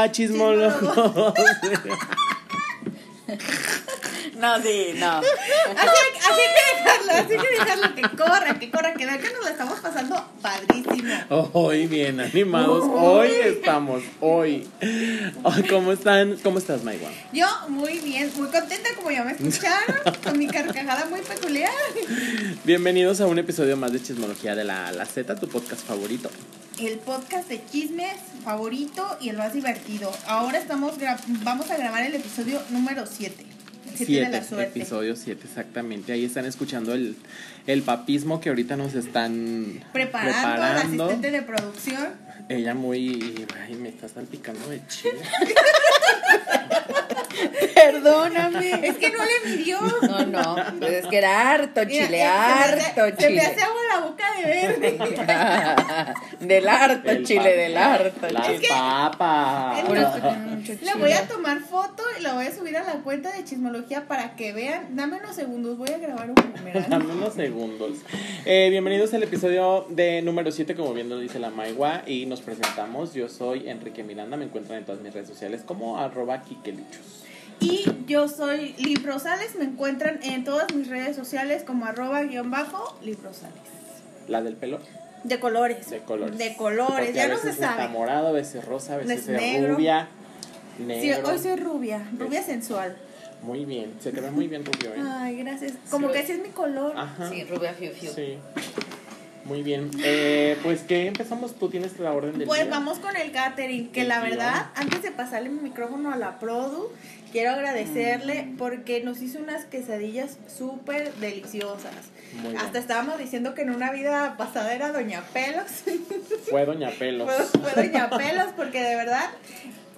Hola, chismólogos. No, sí, no. Así, así que dejarlo, así que dejarlo, que corra, que corra, que vean que nos la estamos pasando padrísimo. Hoy bien animados. Hoy estamos, hoy. ¿Cómo están? ¿Cómo estás, Maiwa? Yo muy bien, muy contenta como ya me escucharon, con mi carcajada muy peculiar. Bienvenidos a un episodio más de Chismología de la la Z, tu podcast favorito. El podcast de chismes favorito y el más divertido. Ahora estamos vamos a grabar el episodio número 7. El 7 de la Siete, suerte. episodio 7, exactamente. Ahí están escuchando el, el papismo que ahorita nos están Preparando, al asistente de producción. Ella muy. Ay, me está salpicando de chile. Perdóname. Es que no le midió. No, no. Pues es que era harto Mira, chile, eh, se me hace- harto Se me chile. hace agua la boca de verde. del harto El chile, del harto Las chile. papas. Le voy a chile. tomar foto y la voy a subir a la cuenta de chismología para que vean. Dame unos segundos, voy a grabar un primer Dame unos segundos. Eh, bienvenidos al episodio de número 7, como bien lo dice la Maigua, y nos presentamos. Yo soy Enrique Miranda, me encuentran en todas mis redes sociales como arroba Kikelichus. Y yo soy Lib Rosales, me encuentran en todas mis redes sociales como arroba guion bajo Lib Rosales. La del pelo, De colores. de colores. De colores, Porque ya a no se está sabe. morado, a veces rosa, a veces Es es negro. rubia, Sí, negro. hoy soy rubia, rubia sensual. Muy bien, se te ve muy bien rubio, ¿eh? Ay, gracias. Como Sí. que ese es mi color. Ajá. Sí, rubia fiu fiu. Sí. Muy bien. Eh, pues que empezamos, tú tienes la orden del Pues día. vamos con el catering, que la verdad, antes de pasarle mi micrófono a la Produ, quiero agradecerle Mm. porque nos hizo unas quesadillas súper deliciosas. Muy bien. Hasta estábamos diciendo que en una vida pasada era Doña Pelos. Fue Doña Pelos. fue, fue Doña Pelos porque de verdad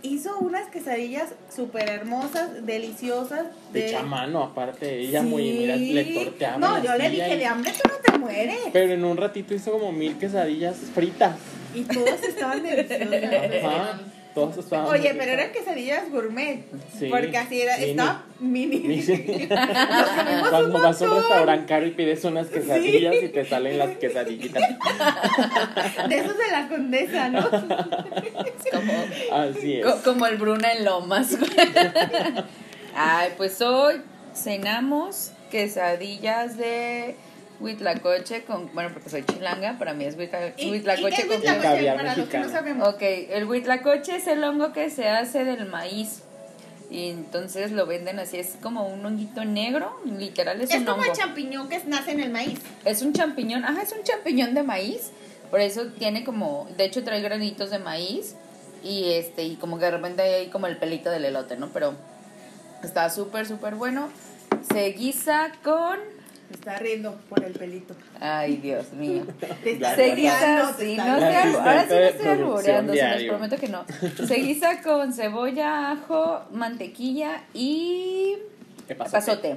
hizo unas quesadillas súper hermosas, deliciosas. De chamano, aparte, ella Sí. muy, mira, le torteaba. No, yo le dije, y- de hambre tú no te mueres. Pero en un ratito hizo como mil quesadillas fritas. Y todas estaban deliciosas. Ajá. Todas estaban. Oye, pero eran quesadillas gourmet. Sí, Porque así era, mini. estaba mini. Cuando un vas a un restaurante caro y pides unas quesadillas y te salen las quesadillitas. De esos de la condesa, ¿no? Como, Así es. co- como el Bruna en Lomas. Ay, pues hoy cenamos quesadillas de huitlacoche con, bueno, porque soy chilanga, para mí es huitla- ¿Y- y huitlacoche qué es con huitlacoche? Caviar Para los que no mexicano. sabemos. Ok, el huitlacoche es el hongo que se hace del maíz. Y entonces lo venden así, es como un honguito negro, literal es, Es un como hongo. el champiñón que nace en el maíz. Es un champiñón, ajá, es un champiñón de maíz. Por eso tiene como, de hecho trae granitos de maíz y este y como que de repente hay ahí como el pelito del elote, ¿no? Pero está súper súper bueno. Se guisa con está riendo por el pelito. Ay, Dios mío. Te Ya, está Se ya, guisa, riendo, te sí, está no sé, ahora sí de estoy albureando, se los prometo que no. Se guisa con cebolla, ajo, mantequilla y pasote.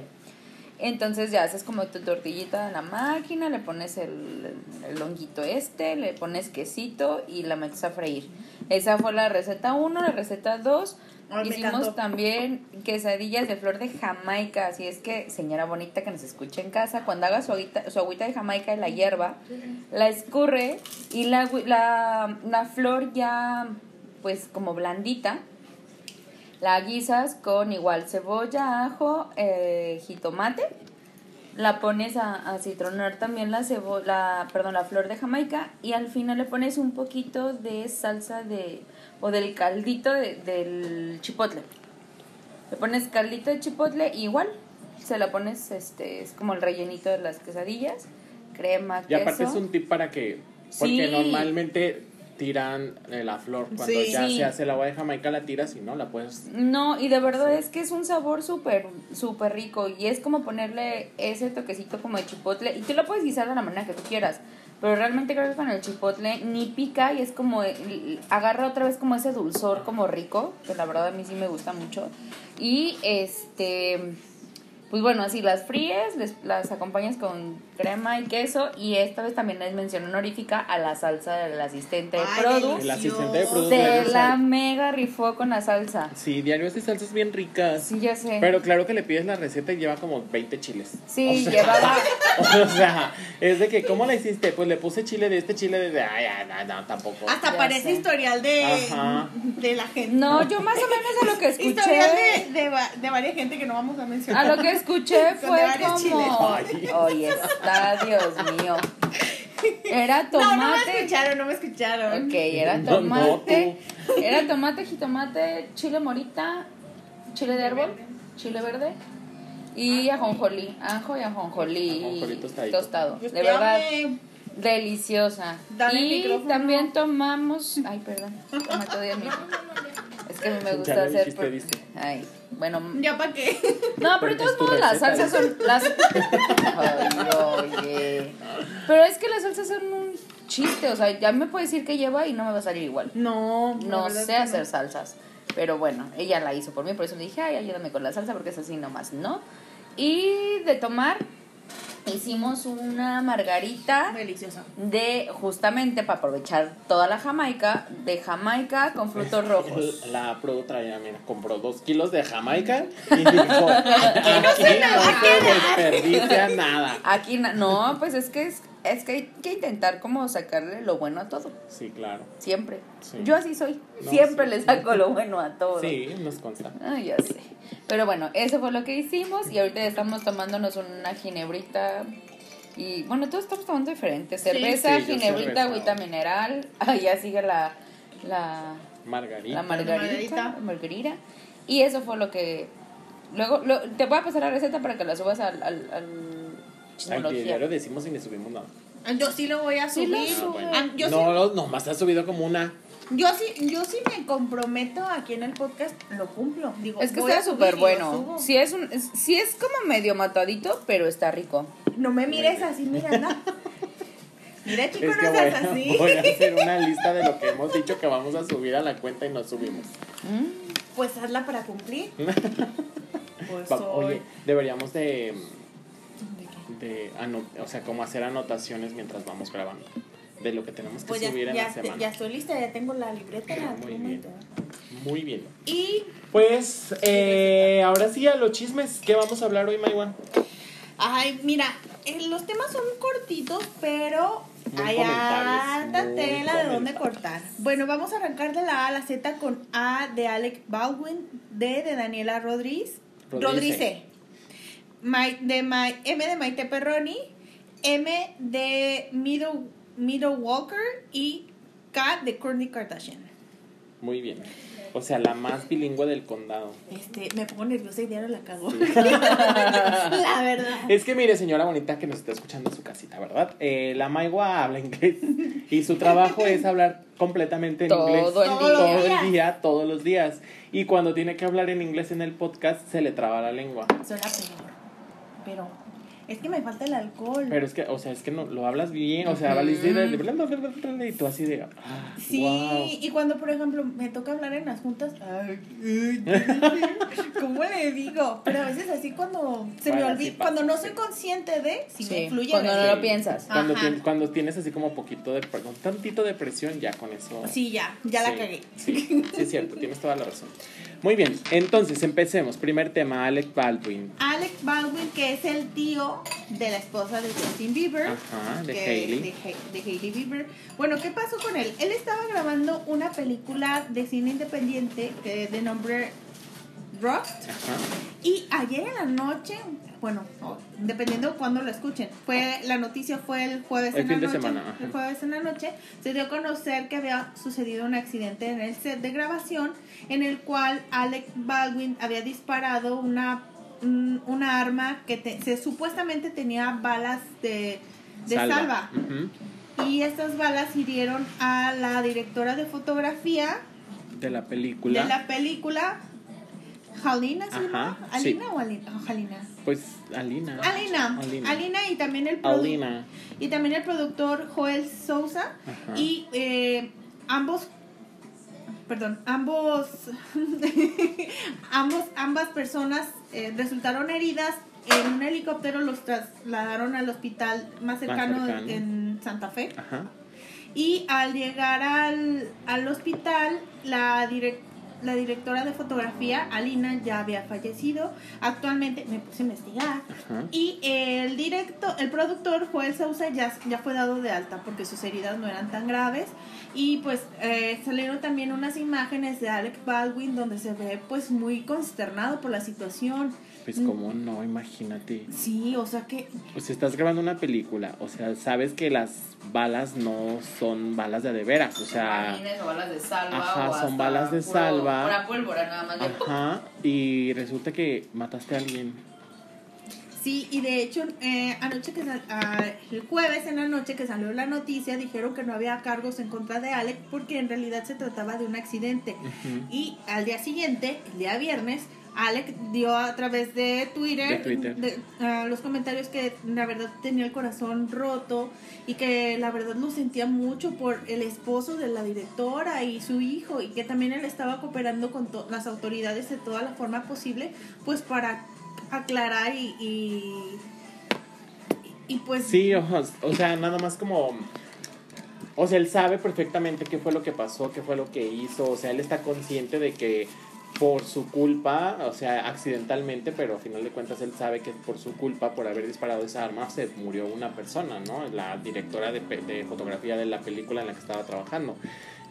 Entonces ya haces como tu tortillita en la máquina, le pones el, el honguito este, le pones quesito y la metes a freír. Esa fue la receta 1, la receta 2. Ay, Hicimos también quesadillas de flor de Jamaica, así es que señora bonita que nos escuche en casa, cuando haga su agüita, su agüita de Jamaica de la hierba, la escurre y la, la, la flor ya pues como blandita, la guisas con igual cebolla, ajo, eh, jitomate. La pones a, a citronar también la cebolla, perdón, la flor de Jamaica y al final le pones un poquito de salsa de o del caldito de- del chipotle. Le pones caldito de chipotle igual se la pones este es como el rellenito de las quesadillas, crema, Y aparte queso. es un tip para que. Porque Sí. normalmente tiran eh, la flor. Cuando Sí. ya Sí. se hace el agua de Jamaica, la tiras y no la puedes. No, y de verdad es que es un sabor súper, súper rico. Y es como ponerle ese toquecito como de chipotle. Y tú lo puedes guisar de la manera que tú quieras. Pero realmente creo que con el chipotle ni pica y es como, el- agarra otra vez como ese dulzor como rico. Que la verdad a mí sí me gusta mucho. Y este, pues bueno, así las fríes, les, las acompañas con crema y queso. Y esta vez también es mención honorífica a la salsa del asistente de Ay, Produ. El asistente de Delicioso. Produ. Se la sal- mega rifó con la salsa. Sí, diario hace salsas bien ricas. Sí, ya sé. Pero claro que le pides la receta y lleva como 20 chiles. sí, O sea, llevaba. O sea, Es de que, ¿cómo la hiciste? Pues le puse chile de este chile de. Ay, ay, no, no, tampoco. Hasta Ya parece sé. historial de, Ajá. de la gente. No, yo más o menos a lo que escuché. Historial de, de varias gente que no vamos a mencionar. A lo que escuché fue como. Oye, está, Dios mío. Era No, no me tomate. escucharon, no me escucharon. ok, era tomate. Era tomate, jitomate, chile morita, chile de árbol, chile verde y ajonjolí. Ajo y ajonjolí. Ajonjolí tostadito. Tostado. De verdad. Deliciosa. Dale y también tomamos. Ay, perdón. El. Es que a mí me gusta Ya lo hacer. bueno. ¿Ya para qué? No, pero de Es todos tu modos las salsas son. Las... Ay, oye. Pero es que las salsas son un chiste. O sea, ya me puede decir que lleva y no me va a salir igual. No, No sé hacer no. salsas. Pero bueno, ella la hizo por mí, por eso le dije, ay, ayúdame con la salsa porque es así nomás, ¿no? Y de tomar, hicimos una margarita Deliciosa. de, justamente para aprovechar toda la Jamaica, de Jamaica con frutos rojos. La Pro traía, mira, compró dos kilos de Jamaica y dijo: Aquí no se desperdicia nada. Aquí, no, pues es que es, es que hay que intentar como sacarle lo bueno a todo, Sí, claro. siempre. Sí. Yo así soy, No, siempre sí. le saco lo bueno a todo. Sí, nos consta. Ah, ya sé. Pero bueno, eso fue lo que hicimos y ahorita estamos tomándonos una ginebrita. Y bueno, todos estamos tomando diferente. Cerveza, Sí, ginebrita, cerveza. agüita mineral. Ah, ya sigue la, la, Margarita. la margarita. margarita. margarita. Y eso fue lo que... Luego, lo- te voy a pasar la receta para que la subas al... al, al Al Chismología. diario decimos y ni subimos nada. Yo sí lo voy a Sí subir. lo Ah, bueno. Ah, yo, no, no, nomás has subido como una. sí, yo, sí, yo sí me comprometo aquí en el podcast, lo cumplo. Digo, Es que está súper bueno. Sí es, un, es, sí es como medio matadito, pero está rico. No me mires así, mira, anda. Mira, chico, Es que no voy, seas a- así. voy a hacer una lista de lo que hemos dicho que vamos a subir a la cuenta y no subimos. Mm. Pues hazla para cumplir. Pues Va- soy- Oye, deberíamos de, de ano- o sea, como hacer anotaciones mientras vamos grabando de lo que tenemos que Pues ya, subir en ya, la semana. ya estoy lista, ya tengo la libreta, la Muy bien. Muy bien. Y Pues eh, ahora sí a los chismes. ¿Qué vamos a hablar hoy, Maiwan? Ay, mira, eh, los temas son cortitos, pero Muy hay harta tela de dónde cortar. Bueno, vamos a arrancar de la A a la Z con A de Alec Baldwin, D de Daniela Rodríguez, Rodríguez. Mai- de M de Maite Perroni, M de Middle, Middle Walker y K de Kourtney Kardashian. Muy bien. O sea, la más bilingüe del condado. Este, me pongo nerviosa y diario la cago. la verdad. Es que mire, señora bonita que nos está escuchando en su casita, ¿verdad? Eh, la Maigua habla inglés y su trabajo es hablar completamente en Todo inglés el Todos día. los todo días. el día, todos los días. Y cuando tiene que hablar en inglés en el podcast, se le traba la lengua. Suena peor. Pero es que me falta el alcohol. Pero es que, o sea, es que no lo hablas bien, o sea, Ujú. hablas de- y tú así de. ah, Sí, wow. y cuando, por ejemplo, me toca hablar en las juntas, ay, ¿cómo le digo? Pero a veces así cuando se me olvida, sí cuando no soy consciente de, si me Sí, fluye. cuando a no lo piensas. Cuando, tienes, cuando tienes así como poquito de, con tantito de presión, ya con eso. Sí, ya, ya la cagué. Sí, sí, es cierto, tienes toda la razón. Muy bien, entonces empecemos. Primer tema, Alec Baldwin. Alec Baldwin, que es el tío de la esposa de Justin Bieber. Ajá, de que- Hailey. De, Ha- de Hailey Bieber. Bueno, ¿qué pasó con él? Él estaba grabando una película de cine independiente que de nombre Rust. Ajá. Y ayer en la noche, bueno, dependiendo de cuándo lo escuchen, fue la noticia fue el jueves El en fin la de noche. semana, ajá. el jueves en la noche se dio a conocer que había sucedido un accidente en el set de grabación en el cual Alec Baldwin había disparado una un- una arma que te- se supuestamente tenía balas de, de salva. Y estas balas hirieron a la directora de fotografía De la película. de la película Sí. ¿Alina o Alina? Oh, Halina. Pues Alina. Alina. Alina. Alina y también el Alina. y también el productor Joel Sousa Ajá. y eh, ambos perdón ambos ambos ambas personas eh, resultaron heridas en un helicóptero los trasladaron al hospital más cercano, cercano. en Santa Fe Ajá. y al llegar al, al hospital la direc- la directora de fotografía, Alina, ya había fallecido. Actualmente me puse a investigar. Ajá. Y el directo, el productor Joel Sousa ya, ya fue dado de alta porque sus heridas no eran tan graves. Y pues eh, salieron también unas imágenes de Alec Baldwin donde se ve pues muy consternado por la situación. Pues cómo no, imagínate. Sí, o sea que Pues estás grabando una película, o sea, sabes que las balas no son balas de de veras, o sea, o balas de salva. Ajá, o son balas de puro- salva. Pura pólvora nada más. de- ajá, y resulta que mataste a alguien. Sí, y de hecho, eh, anoche que sal- ah, el jueves en la noche que salió la noticia, dijeron que no había cargos en contra de Alec porque en realidad se trataba de un accidente. Y al día siguiente, el día viernes, Alec dio a través de Twitter, De Twitter. de- ah, los comentarios que la verdad tenía el corazón roto y que la verdad lo sentía mucho por el esposo de la directora y su hijo y que también él estaba cooperando con las autoridades de toda la forma posible pues para aclarar y, y, pues Sí, o, o sea, nada más como... O sea, él sabe perfectamente qué fue lo que pasó, qué fue lo que hizo, o sea, él está consciente de que por su culpa, o sea, accidentalmente, pero a final de cuentas él sabe que por su culpa, por haber disparado esa arma, se murió una persona, ¿no? La directora de, de fotografía de la película en la que estaba trabajando.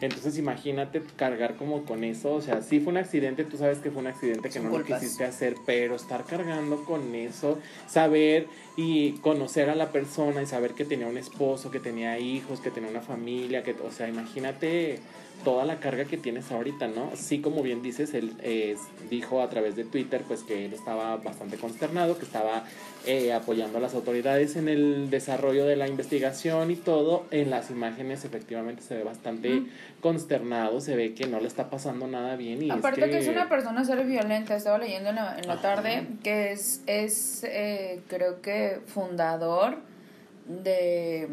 Entonces imagínate cargar como con eso, o sea, sí fue un accidente, tú sabes que fue un accidente que no lo quisiste hacer, pero estar cargando con eso, saber y conocer a la persona y saber que tenía un esposo, que tenía hijos, que tenía una familia, que, o sea, imagínate toda la carga que tienes ahorita, ¿no? Sí, como bien dices, él eh, dijo a través de Twitter, pues que él estaba bastante consternado, que estaba eh, apoyando a las autoridades en el desarrollo de la investigación y todo. En las imágenes efectivamente se ve bastante Mm. consternado, se ve que no le está pasando nada bien y Aparte es que... es una persona ser violenta, estaba leyendo en la, en la tarde que es, es eh, creo que fundador de,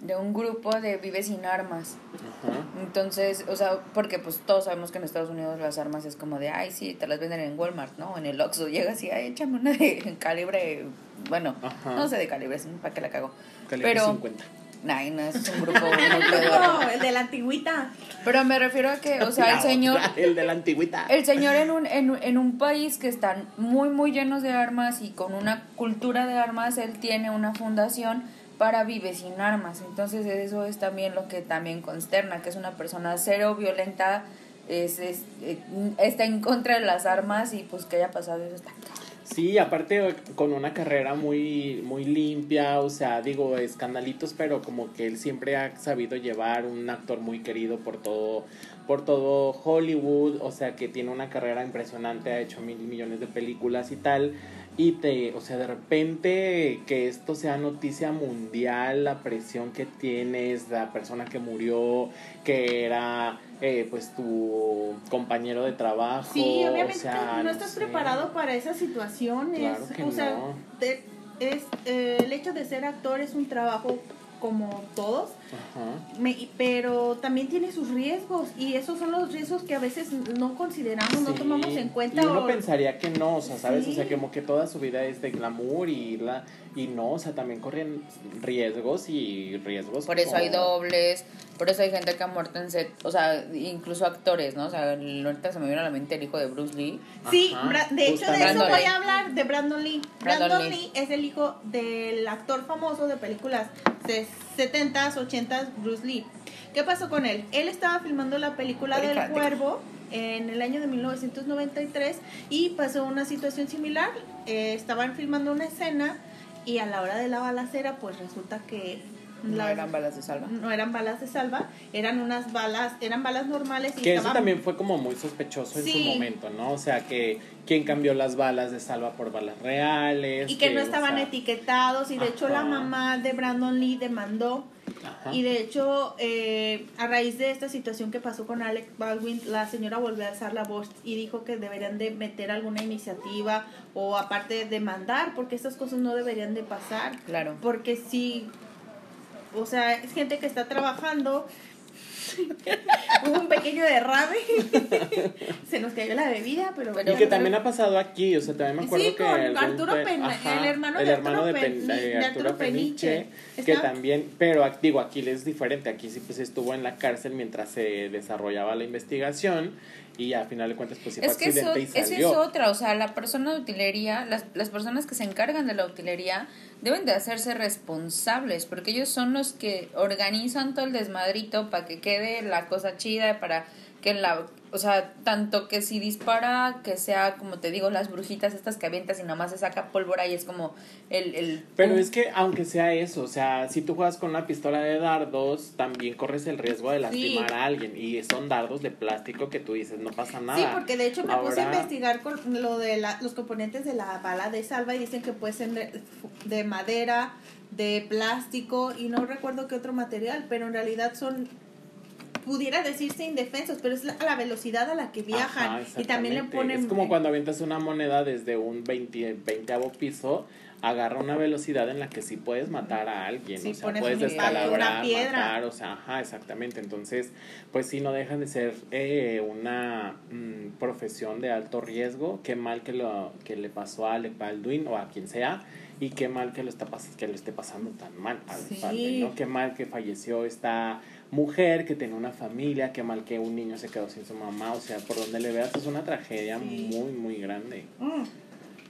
de un grupo de Vive sin Armas. Ajá. Entonces, o sea, porque pues todos sabemos que en Estados Unidos las armas es como de, ay, sí, te las venden en Walmart, ¿no? En el Oxxo llegas y, ay, échame una de calibre, bueno, Ajá. no sé de calibre, ¿para qué la cago? Calibre Pero, 50. ay, no, es un grupo. No, el de la antigüita. Pero me refiero a que, o sea, el señor... el de la antigüita. El señor en un, en, un- en un país que están muy, muy llenos de armas y con una cultura de armas, él tiene una fundación para Vive sin Armas. Entonces eso es también lo que también consterna, que es una persona cero violenta, es, eh, está en contra de las armas y pues que haya pasado eso está. Sí, aparte con una carrera muy, muy limpia, o sea, digo, escandalitos, pero como que él siempre ha sabido llevar un actor muy querido por todo, por todo Hollywood, o sea, que tiene una carrera impresionante, ha hecho mil millones de películas y tal. Y te, o sea, de repente que esto sea noticia mundial, la presión que tienes, la persona que murió, que era eh, pues tu compañero de trabajo. Sí, o obviamente sea, no estás sé. preparado para esas situaciones. Claro que o sea, no. de- es, eh, el hecho de ser actor es un trabajo como todos, Ajá. me- pero también tiene sus riesgos y esos son los riesgos que a veces no consideramos, no tomamos en cuenta. Y uno o- pensaría que no, o sea, ¿sabes? O sea, como que toda su vida es de glamour y la y no, o sea, también corren riesgos y riesgos. Por eso hay dobles, por eso hay gente que ha muerto en set, o sea, incluso actores, ¿no? O sea, ahorita se me vino a la mente el hijo de Bruce Lee. Sí, Ajá, de hecho de eso Brandon voy Lee. a hablar, de Brandon Lee. Brandon Brandon, Lee. Lee. es el hijo del actor famoso de películas de 70s, 80s, Bruce Lee. ¿Qué pasó con él? Él estaba filmando la película del cuervo en el año de 1993 y pasó una situación similar. Eh, estaban filmando una escena y a la hora de la balacera pues resulta que No eran balas de salva. no eran balas de salva, eran unas balas, eran balas normales y Que eso también fue como muy sospechoso en su momento, ¿no? O sea, que quién cambió las balas de salva por balas reales. y que no o estaban sea, etiquetados y de hecho la mamá de Brandon Lee demandó ajá. y de hecho eh, a raíz de esta situación que pasó con Alec Baldwin la señora volvió a alzar la voz y dijo que deberían de meter alguna iniciativa o aparte de demandar porque estas cosas no deberían de pasar Claro. porque si o sea es gente que está trabajando Hubo un pequeño derrame. Se nos cayó la bebida, pero... Pero- Y que también ha pasado aquí, o sea, también me acuerdo Sí, que... con algún Arturo pe- Pen- el hermano el de hermano Arturo de, Pen- de Arturo Arturo Peniche, Peniche. que también, pero digo, aquí es diferente, aquí sí pues estuvo en la cárcel mientras se desarrollaba la investigación y a final de cuentas pues fue Es que eso, y esa es otra, o sea, la persona de utilería, las, las personas que se encargan de la utilería deben de hacerse responsables, porque ellos son los que organizan todo el desmadrito para que quede la cosa chida, para que la, o sea, tanto que si dispara, que sea, como te digo, las brujitas estas que avientas y nada más se saca pólvora y es como el... el Pero es que aunque sea eso, o sea, si tú juegas con una pistola de dardos, también corres el riesgo de lastimar Sí. a alguien y son dardos de plástico que tú dices, no pasa nada. Sí, porque de hecho me puse a investigar con lo de la- los componentes de la bala de salva y dicen que puede ser de, de madera, de plástico y no recuerdo qué otro material, pero en realidad son pudiera decirse indefensos, pero es la, la velocidad a la que viajan Ajá, y también le ponen Es como cuando avientas una moneda desde un 20, 20 piso, agarra una velocidad en la que sí puedes matar a alguien, Sí, o sea, puedes descalabrar, matar, o sea, ajá, exactamente. Entonces, pues sí, no deja de ser eh, una mm, profesión de alto riesgo. Qué mal que, lo, que le pasó a Alec Baldwin o a quien sea. Y qué mal que lo, está pas- que lo esté pasando tan mal Sí. Baldwin, ¿no? Qué mal que falleció esta mujer que tenía una familia, qué mal que un niño se quedó sin su mamá, o sea, por donde le veas es una tragedia Sí. muy, muy grande. Mm.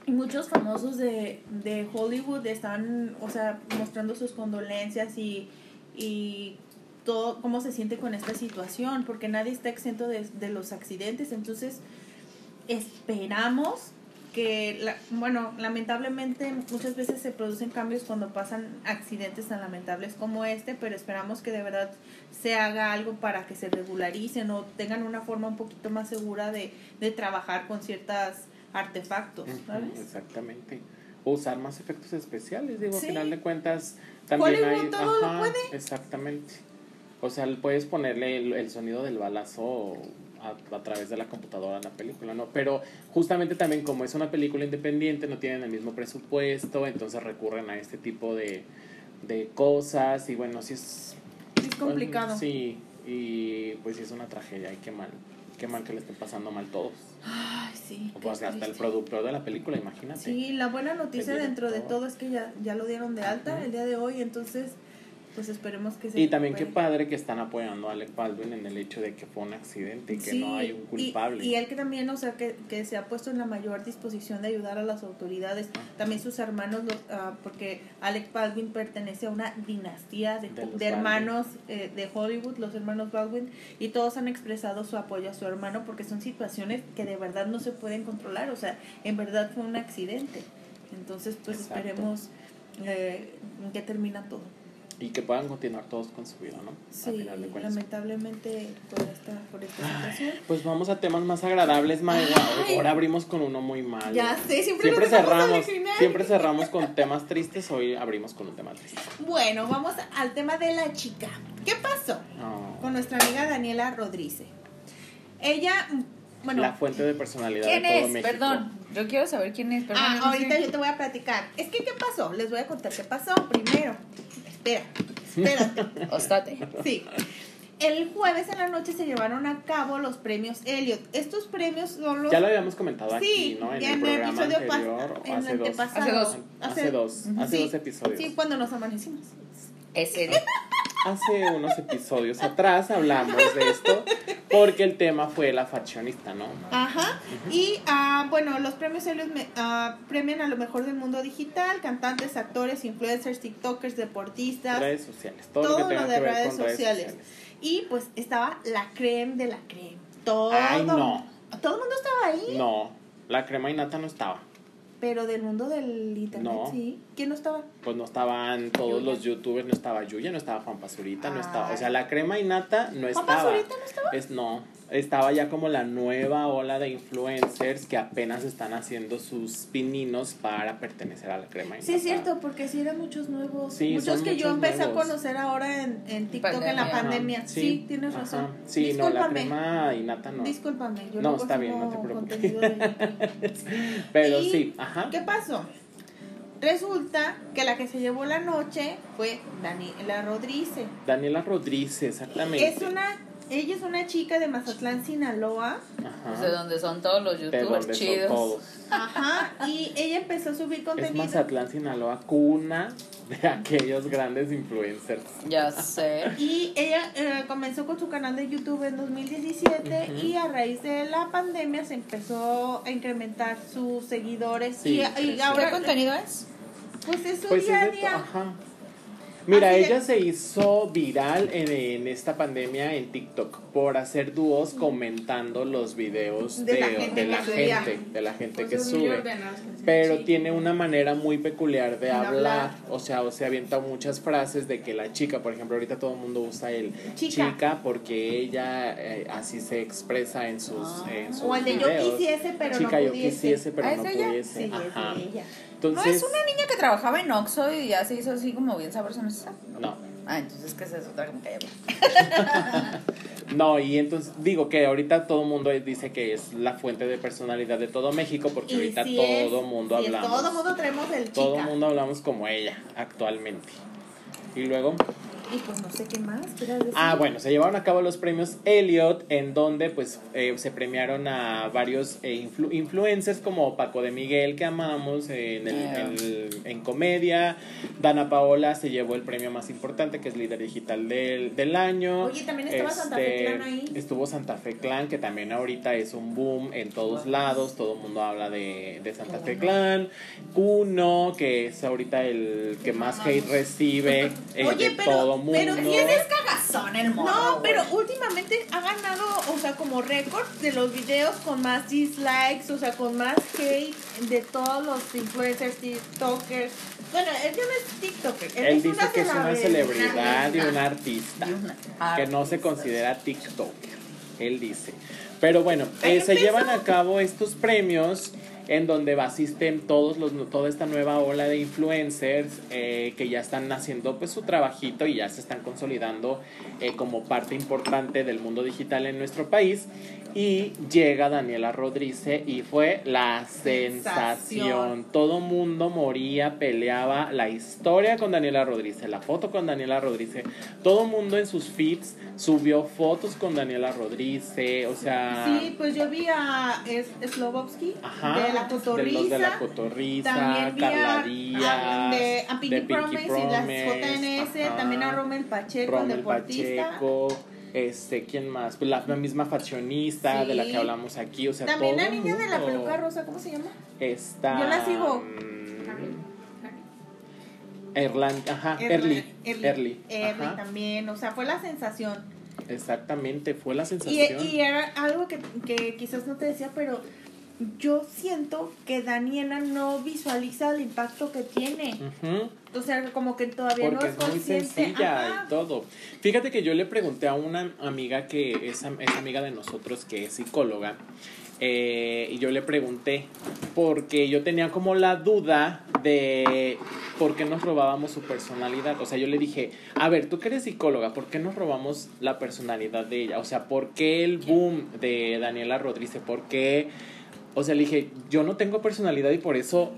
Y muchos famosos de, de Hollywood están, o sea, mostrando sus condolencias y, y todo cómo se siente con esta situación, porque nadie está exento de, de los accidentes. Entonces, esperamos que, la- bueno, lamentablemente muchas veces se producen cambios cuando pasan accidentes tan lamentables como este, pero esperamos que de verdad se haga algo para que se regularicen o tengan una forma un poquito más segura de, de trabajar con ciertos artefactos, ¿sabes? Exactamente. O usar más efectos especiales, digo, Sí. a final de cuentas también hay... todo lo ajá, puede. Exactamente. O sea, puedes ponerle el, el sonido del balazo a, a través de la computadora la película, ¿no? Pero justamente también como es una película independiente, no tienen el mismo presupuesto, entonces recurren a este tipo de, de cosas y bueno, sí es... Es complicado. Sí, y pues sí es una tragedia y qué mal, qué mal que le estén pasando mal todos. Ay, sí. O pues hasta el productor de la película, imagínate. Sí, la buena noticia dentro de todo es que ya, ya lo dieron de alta el día de hoy, entonces pues esperemos que se Y también qué padre que están apoyando a Alec Baldwin en el hecho de que fue un accidente y que Sí, no hay un y- culpable. Y, él que también, o sea, que, que se ha puesto en la mayor disposición de ayudar a las autoridades. También sus hermanos, los, ah, porque Alec Baldwin pertenece a una dinastía de, De hermanos eh, de Hollywood, los hermanos Baldwin, y todos han expresado su apoyo a su hermano porque son situaciones que de verdad no se pueden controlar. O sea, en verdad fue un accidente. Entonces, pues Exacto. esperemos eh, qué termina todo. Y que puedan continuar todos con su vida, ¿no? Al Sí, final de cuentas. lamentablemente por esta, por esta situación. Pues vamos a temas más agradables. Ay. Ahora abrimos con uno muy malo. Ya sé, siempre, Siempre cerramos, siempre cerramos con temas tristes, hoy abrimos con un tema triste. Bueno, vamos al tema de la chica. ¿Qué pasó No. con nuestra amiga Daniela Rodríguez? Ella, mm, bueno, la fuente de personalidad ¿Quién de todo es? México. Perdón, yo quiero saber quién es. Perdón, ah, no sé. ahorita yo te voy a platicar. Es que, ¿qué pasó? Les voy a contar qué pasó primero. Espera, espérate. Ostate. Sí. El jueves en la noche se llevaron a cabo los premios Elliot. Estos premios son los... Ya lo habíamos comentado aquí, Sí, ¿no? En ya el en el programa episodio anterior, en hace el dos. antepasado. Hace dos. Hace dos, hace sí, dos episodios. Sí, cuando nos amanecimos. Es serio. Hace unos episodios atrás hablamos de esto porque el tema fue la faccionista, ¿no? Ajá. Y ah, bueno, los premios Elliot me- ah, premian a lo mejor del mundo digital, cantantes, actores, influencers, TikTokers, deportistas. Redes sociales, todo, Todo lo que tenga lo de que ver redes con redes sociales. sociales. Y pues estaba la creme de la creme. Todo. Ay, no. Todo el mundo estaba ahí. No, la crema y nata no estaba. Pero del mundo del internet, No. sí. ¿Quién no estaba? Pues no estaban todos Yuya. los youtubers, no estaba Yuya, no estaba Juan Pazurita, no estaba. O sea, Ay. la crema y nata no ¿Juan estaba. Pazurita no estaba? Es, no, estaba ya como la nueva ola de influencers que apenas están haciendo sus pininos para pertenecer a la crema Sí, es cierto, porque sí eran muchos nuevos. Sí, muchos son que yo muchos empecé nuevos. a conocer ahora en, en TikTok en la Pandemia. Pandemia. Sí, tienes ajá. razón. Sí, no, la Discúlpame. crema y nata no. Discúlpame, yo No, no, está bien, no te preocupes. de. Pero Y, sí, ajá. ¿Qué pasó? Resulta que la que se llevó la noche fue Daniela Rodríguez. Daniela Rodríguez, exactamente. Es una ella es una chica de Mazatlán, Sinaloa. Pues de donde son todos los De youtubers donde son chidos. todos. Ajá. Y ella empezó a subir Es contenido. Mazatlán, Sinaloa, cuna de aquellos grandes influencers. Ya sé. Y ella eh, comenzó con su canal de YouTube en 2017 Ujú. y a raíz de la pandemia se empezó a incrementar sus seguidores. Sí, y, y creció. ¿Qué ahora, contenido es? pues es su Pues día a es día. ajá. Mira, Así ella se hizo viral en, en esta pandemia en TikTok por hacer dúos comentando los videos De de, la gente de la que gente, de la gente que Pues millón sube. que Pero tiene una manera muy peculiar de hablar. O sea, o se avienta muchas frases de que la chica, por ejemplo, ahorita todo el mundo usa el Chica. chica, porque ella eh, así se expresa en sus, Ah. en sus O el de yo videos. quisiese, pero chica, no yo pudiese. quisiese, pero ¿Ah, no ella? pudiese. Sí, Ajá. ella. Entonces, ¿No es una niña que trabajaba en Oxxo y ya se hizo así como bien sabrosa? ¿No es. Ah, entonces, ¿qué es eso? Otra que me calla. No, y entonces digo que ahorita todo el mundo dice que es la fuente de personalidad de todo México porque Y ahorita todo es- mundo es, hablamos. Todo mundo traemos el todo mundo hablamos como ella actualmente. Y luego, Y pues no sé qué más. ah, bueno, se llevaron a cabo los premios Elliot en donde pues eh, se premiaron a varios eh, influ- influencers como Paco de Miguel que amamos en, el- Yeah. el- en comedia, Dana Paola se llevó el premio más importante que es líder digital del, del año. Oye, también estaba Santa Fe Este, Clan ahí. Estuvo Santa Fe Clan, que también ahorita es un boom en todos lados, todo el mundo habla de, de Santa Fe Clan. Kuno, que es ahorita el que más hate recibe eh, Oye, de pero- todo mundo. pero ¿Quién es cagazón el morro? No, pero últimamente ha ganado, o sea, como récord de los videos con más dislikes, o sea, con más hate de todos los influencers, TikTokers. Bueno, él ya no es TikToker. Él, Él es dice una que es una celebridad y un una artista, Y una que no se considera TikToker. Él dice. Pero bueno, eh, se llevan a cabo estos premios en donde asisten todos los toda esta nueva ola de influencers eh, que ya están haciendo pues su trabajito y ya se están consolidando eh, como parte importante del mundo digital en nuestro país y llega Daniela Rodríguez y fue la sensación. Sensación. Todo mundo moría, peleaba la historia con Daniela Rodríguez, la foto con Daniela Rodríguez. Todo mundo en sus feeds subió fotos con Daniela Rodríguez, o sea, Sí, pues yo vi a es, Slobovsky Ajá, la de los de la cotorriza. cotorriza, También vi a, Carla a- Díaz, de, a Pinky, de Pinky Promise, y las JNS, ajá. también a Rommel Pacheco, el Rommel deportista. Pacheco, este, ¿quién más? Pues la, la misma faccionista de la que hablamos aquí, o sea, También todo la niña de la peluca rosa, ¿cómo se llama? Está, Yo la sigo. Erland, ajá, Erly, Erly. También, o sea, fue la sensación. exactamente, fue la Y, sensación. y era algo que, que quizás no te decía, pero yo siento que Daniela no visualiza el impacto que tiene. Ujú. O sea, como que todavía Porque no es, es muy sencilla Ajá. y todo. Fíjate que yo le pregunté a una amiga que es amiga de nosotros, que es psicóloga, eh, y yo le pregunté, porque yo tenía como la duda de por qué nos robábamos su personalidad. O sea, yo le dije, a ver, tú que eres psicóloga, ¿por qué nos robamos la personalidad de ella? O sea, ¿por qué el boom de Daniela Rodríguez? ¿Por qué? O sea, le dije, yo no tengo personalidad y por eso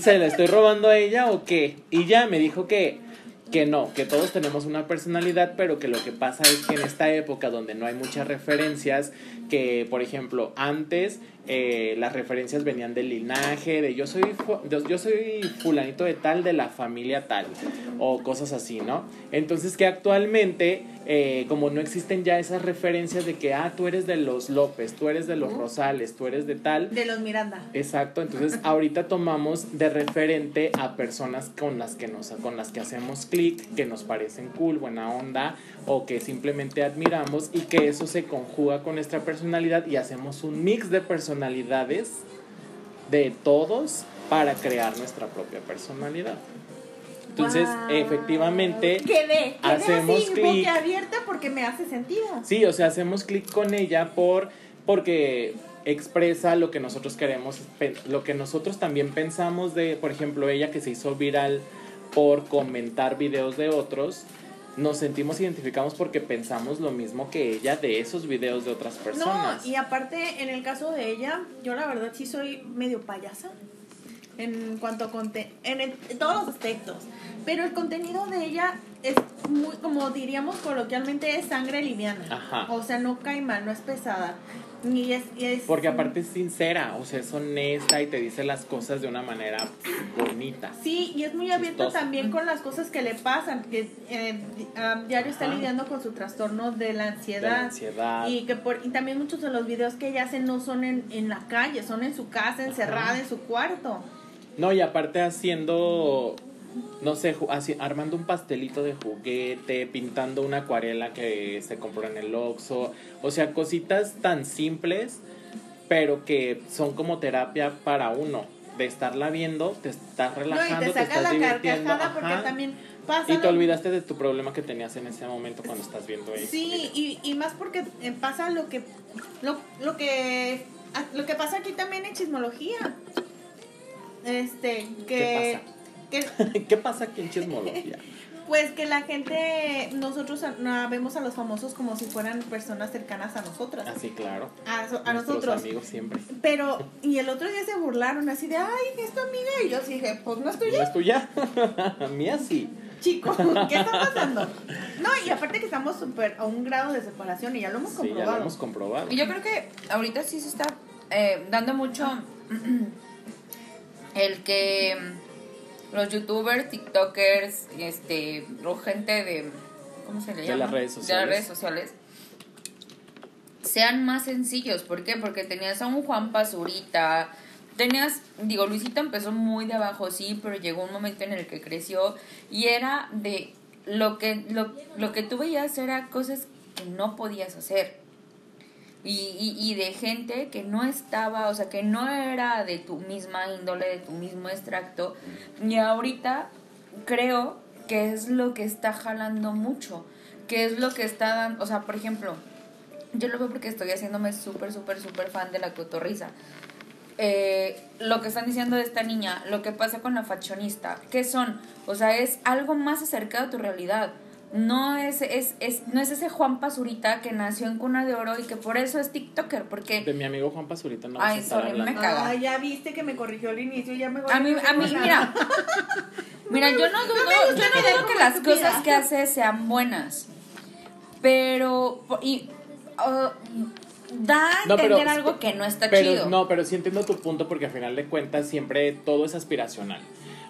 se la estoy robando a ella o qué. Y ya me dijo que, que no, que todos tenemos una personalidad, pero que lo que pasa es que en esta época donde no hay muchas referencias, que por ejemplo antes eh, las referencias venían del linaje, de yo soy, yo soy fulanito de tal, de la familia tal, o cosas así, ¿no? Entonces que actualmente, eh, como no existen ya esas referencias de que, ah, tú eres de los López, tú eres de los Rosales, tú eres de tal, De los Miranda. Exacto, entonces ahorita tomamos de referente a personas con las que nos con las que hacemos clic, que nos parecen cool, buena onda o que simplemente admiramos y que eso se conjuga con nuestra personalidad y hacemos un mix de personalidades de todos para crear nuestra propia personalidad. Entonces, Guau. efectivamente, Quedé, quedé hacemos así, clic. boquiabierta porque me hace sentido. Sí, o sea, hacemos clic con ella por porque expresa lo que nosotros queremos, lo que nosotros también pensamos de, por ejemplo, ella que se hizo viral por comentar videos de otros, nos sentimos identificados porque pensamos lo mismo que ella de esos videos de otras personas. No, y aparte, en el caso de ella, yo la verdad sí soy medio payasa. En cuanto a conte en, el- en todos los aspectos. Pero el contenido de ella es muy, como diríamos coloquialmente, es sangre liviana. Ajá. O sea, no cae mal, no es pesada. Y es, y es Porque aparte es sincera, o sea, es honesta y te dice las cosas de una manera bonita. Sí, y es muy Chistosa. también con las cosas que le pasan, que eh, ah, diario está lidiando con su trastorno de la De ansiedad. la ansiedad. Y que por, y también muchos de los videos que ella hace no son en, en la calle, son en su casa, encerrada Ajá. en su cuarto. No, y aparte haciendo, no sé, así- armando un pastelito de juguete, pintando una acuarela que se compró en el Oxxo. O sea, cositas tan simples, pero que son como terapia para uno. De estarla viendo, te estás No, y relajando, te te, estás la divirtiendo. carcajada porque ajá, también pasa. Y te olvidaste de tu problema que tenías en ese momento cuando estás viendo eso. Sí, y, y más porque eh, pasa lo que lo, lo que ah, lo que pasa aquí también en chismología. Este, que que ¿Qué pasa aquí en chismología? pues que la gente nosotros a- no, vemos a los famosos como si fueran personas cercanas a nosotras. Así, claro. A, so- a Nuestros nosotros. amigos siempre. Pero, y el otro día se burlaron así de, ay, es tu amiga. Y yo sí dije, pues no es ¿No tuya, es tuya? Mía sí. chico. ¿Qué está pasando? No, y aparte que estamos súper a un grado de separación y ya lo hemos Sí, ya comprobado. lo hemos comprobado. Y yo creo que ahorita sí se está eh, dando mucho el que mm, los youtubers, tiktokers, este, o gente de, ¿cómo se le De llama? las redes De las sociales. redes sociales sean más sencillos. ¿Por qué? Porque tenías a un Juan Pazurita, tenías, digo, Luisito empezó muy de abajo, sí, pero llegó un momento en el que creció y era de lo que, lo, lo que tú veías era cosas que no podías hacer. Y, de gente que no estaba, o sea, que no era de tu misma índole, de tu mismo extracto. Y ahorita creo que es lo que está jalando mucho, que es lo que está dando, o sea, por ejemplo, yo lo veo porque estoy haciéndome súper, súper, súper fan de la cotorriza. Eh, lo que están diciendo de esta niña, lo que pasa con la fashionista, ¿qué son? O sea, es algo más acercado a tu realidad. No es, es, es, no es ese Juan Pazurita que nació en cuna de oro y que por eso es TikToker, porque De mi amigo Juan Pazurita no Ay, vas a estar sorry, me hablando. caga. Ah, ya viste que me corrigió al inicio, ya me voy a mí, a mí, mira, mira, yo no dudo, yo no dudo que las cosas que hace sean buenas, pero, y, uh, da a No, pero- entender algo que no está Pero chido. no, pero sí entiendo tu punto porque al final de cuentas siempre todo es aspiracional.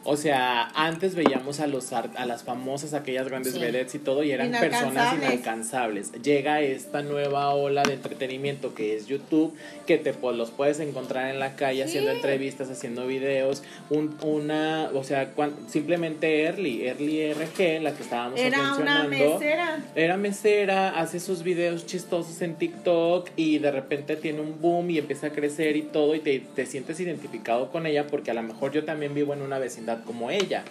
O sea, antes veíamos a los a las famosas, aquellas grandes Sí. vedettes y todo, y eran personas Inalcanzables. Llega esta nueva ola de entretenimiento que es YouTube, que te pues, los puedes encontrar en la calle haciendo entrevistas, haciendo videos, un, una, o sea, cuan- simplemente Early, Early RG, la que estábamos Era una mencionando. mesera. Era mesera, hace sus videos chistosos en TikTok y de repente tiene un boom y empieza a crecer y todo y te, te sientes identificado con ella porque a lo mejor yo también vivo en una vecindad como ella,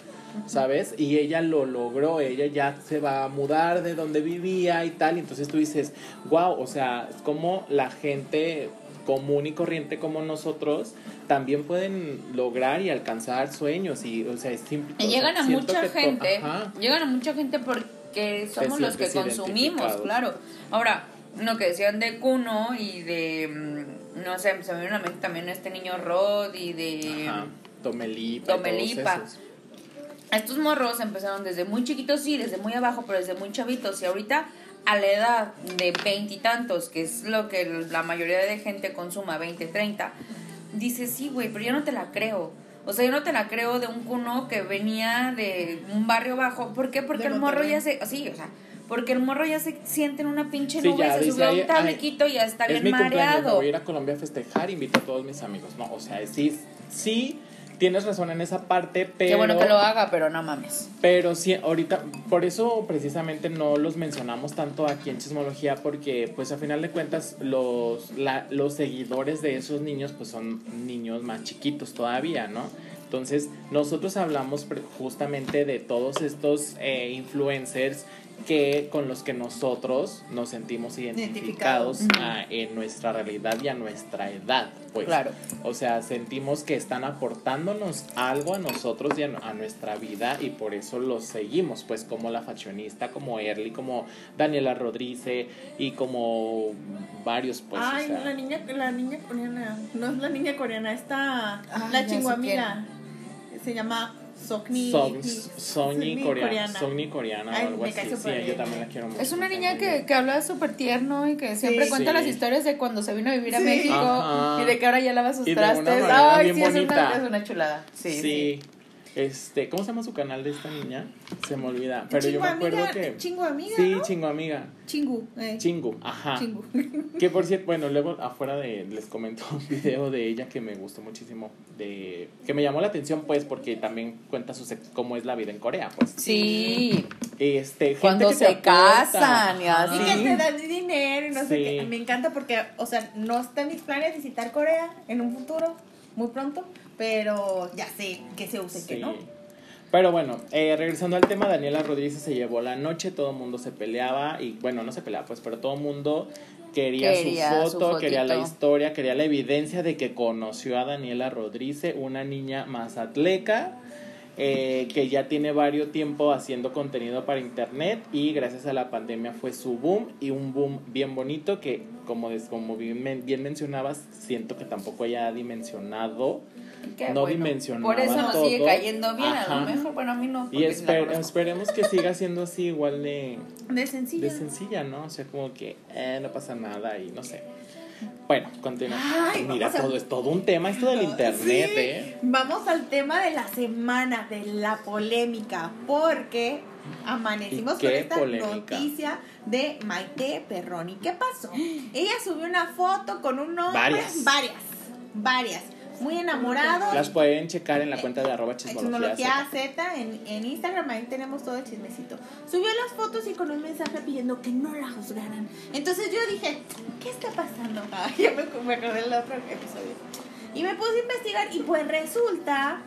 ¿sabes? Y ella lo logró, ella ya se va a mudar de donde vivía y tal, y entonces tú dices, wow, o sea, es como la gente común y corriente como nosotros también pueden lograr y alcanzar sueños y o sea es simple Y llegan a mucha gente, ajá. llegan a mucha gente porque somos los que consumimos, claro. Ahora, lo que decían de Kuno y de, mm, no sé, se me viene a la mente también este niño Rod y de... Ajá. Tomelipa. y Tomelipa. todos esos. Estos morros empezaron desde muy chiquitos, sí, desde muy abajo, pero desde muy chavitos. Y ahorita, a la edad de veintitantos, que es lo que la mayoría de gente consuma, 20, 30, dices, sí, güey, pero yo no te la creo. O sea, yo no te la creo de un cuno que venía de un barrio bajo. ¿Por qué? Porque De el morro ya se... Sí, o sea, porque el morro ya se siente en una pinche Sí, nube, ya se dice, subió a "Ay, un tabliquito y ya está es bien mi cumpleaños, me mareado. voy a ir a Colombia a festejar, invito a todos mis amigos. No, o sea, sí, sí, tienes razón en esa parte, pero... Qué bueno que lo haga, pero no mames. Pero sí, ahorita, por eso precisamente no los mencionamos tanto aquí en Chismología, porque pues a final de cuentas los, la- los seguidores de esos niños pues son niños más chiquitos todavía, ¿no? Entonces nosotros hablamos justamente de todos estos eh, influencers que con los que nosotros nos sentimos identificados Identificados. a- en nuestra realidad y a nuestra edad, pues. Claro. O sea, sentimos que están aportándonos algo a nosotros y a, a nuestra vida y por eso los seguimos, pues como la fashionista, como Early, como Daniela Rodríguez y como varios, pues. o Ay, sea. la niña, la niña coreana. No es la niña coreana, esta. Ay, ya la chinguamila. Se llama Sogni. Sogni Sogni coreana. Sogni coreana Ay, o algo así. Sí, súper yo bien. también la quiero mucho. Es una niña que, bien. que habla súper tierno y que siempre Sí. cuenta Sí. las historias de cuando se vino a vivir a. México Ajá. y de que ahora ya lava sus Y de una trastes. Ay, bien sí, es una, es una chulada. Sí, Sí. Este, ¿cómo se llama su canal de esta niña? Se me olvida. Pero yo me acuerdo amiga, que. Chingo amiga, Sí, ¿no? chingo amiga. Chingu. eh. Chingu, ajá. Chingu. Que por cierto, bueno, luego afuera de les comento un video de ella que me gustó muchísimo, de que me llamó la atención pues porque también cuenta su cómo es la vida en Corea, pues. Sí. Este, gente Cuando que se aporta. casan y Ajá. Y así. que te dan dinero y no sé qué. Me encanta porque, o sea, no está en mis planes visitar Corea en un futuro, muy pronto, pero ya sé que se use y que no. Pero bueno, eh, regresando al tema, Daniela Rodríguez se llevó la noche, todo el mundo se peleaba y bueno, no se peleaba pues, pero todo el mundo quería, Quería su su foto, quería la historia, quería la evidencia de que conoció a Daniela Rodríguez, una niña mazatleca eh, que ya tiene varios tiempo haciendo contenido para internet y gracias a la pandemia fue su boom y un boom bien bonito que como, des- como bien, bien mencionabas, siento que tampoco haya dimensionado No bueno. dimensionaba Por eso nos sigue todo. cayendo bien. A Ajá. lo mejor, bueno, a mí no. y esper- esperemos que siga siendo así igual de, De sencillo. de sencilla, ¿no? O sea, como que eh, no pasa nada y no sé. Bueno, continuamos. Mira, a- todo es todo un tema esto del internet, Sí. ¿eh? Vamos al tema de la semana, de la polémica, porque amanecimos ¿Y qué con esta polémica? noticia de Maite Perroni. ¿Qué pasó? Ella subió una foto con un hombre, Varias. varias, varias, muy enamorado. Las pueden checar en la cuenta de arroba Chismología chismología. Z en, en Instagram, ahí tenemos todo el chismecito. Subió las fotos y con un mensaje pidiendo que no la juzgaran. Entonces yo dije, ¿qué está pasando? Ay, ya me, me acordé del otro episodio. Y me puse a investigar y pues resulta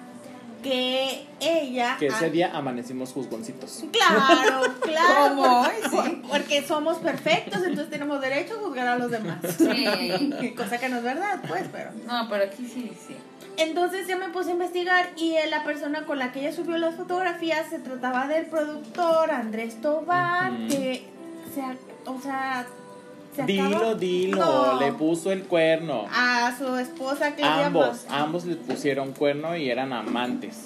que ella... Que ese día amanecimos juzgoncitos. Claro, claro. ¿Cómo? Sí. Porque somos perfectos, entonces tenemos derecho a juzgar a los demás. Sí. Cosa que no es verdad, pues, pero... No, pero aquí sí, sí. Entonces ya me puse a investigar y la persona con la que ella subió las fotografías se trataba del productor Andrés Tobar, que se, o sea, se Dilo, dilo, No. le puso el cuerno. a su esposa Claudia Ambos, ambos le pusieron cuerno y eran amantes.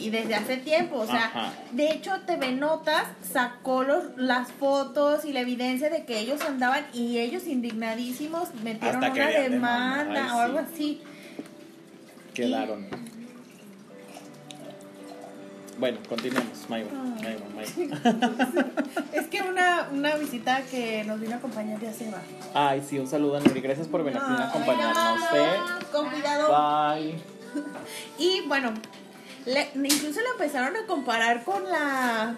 y desde hace tiempo, o sea, Ajá. de hecho TV Notas sacó los, las fotos y la evidencia de que ellos andaban y ellos indignadísimos metieron Hasta que una demanda demanda, ay, o algo sí. así. Quedaron. Bueno, continuemos, Maigo. Es que una, una visita que nos vino a acompañar ya se va. Ay, sí, un saludo a Nuri. Gracias por venir a acompañarnos. ¿eh? Con cuidado. Bye. Y bueno, le- incluso la empezaron a comparar con la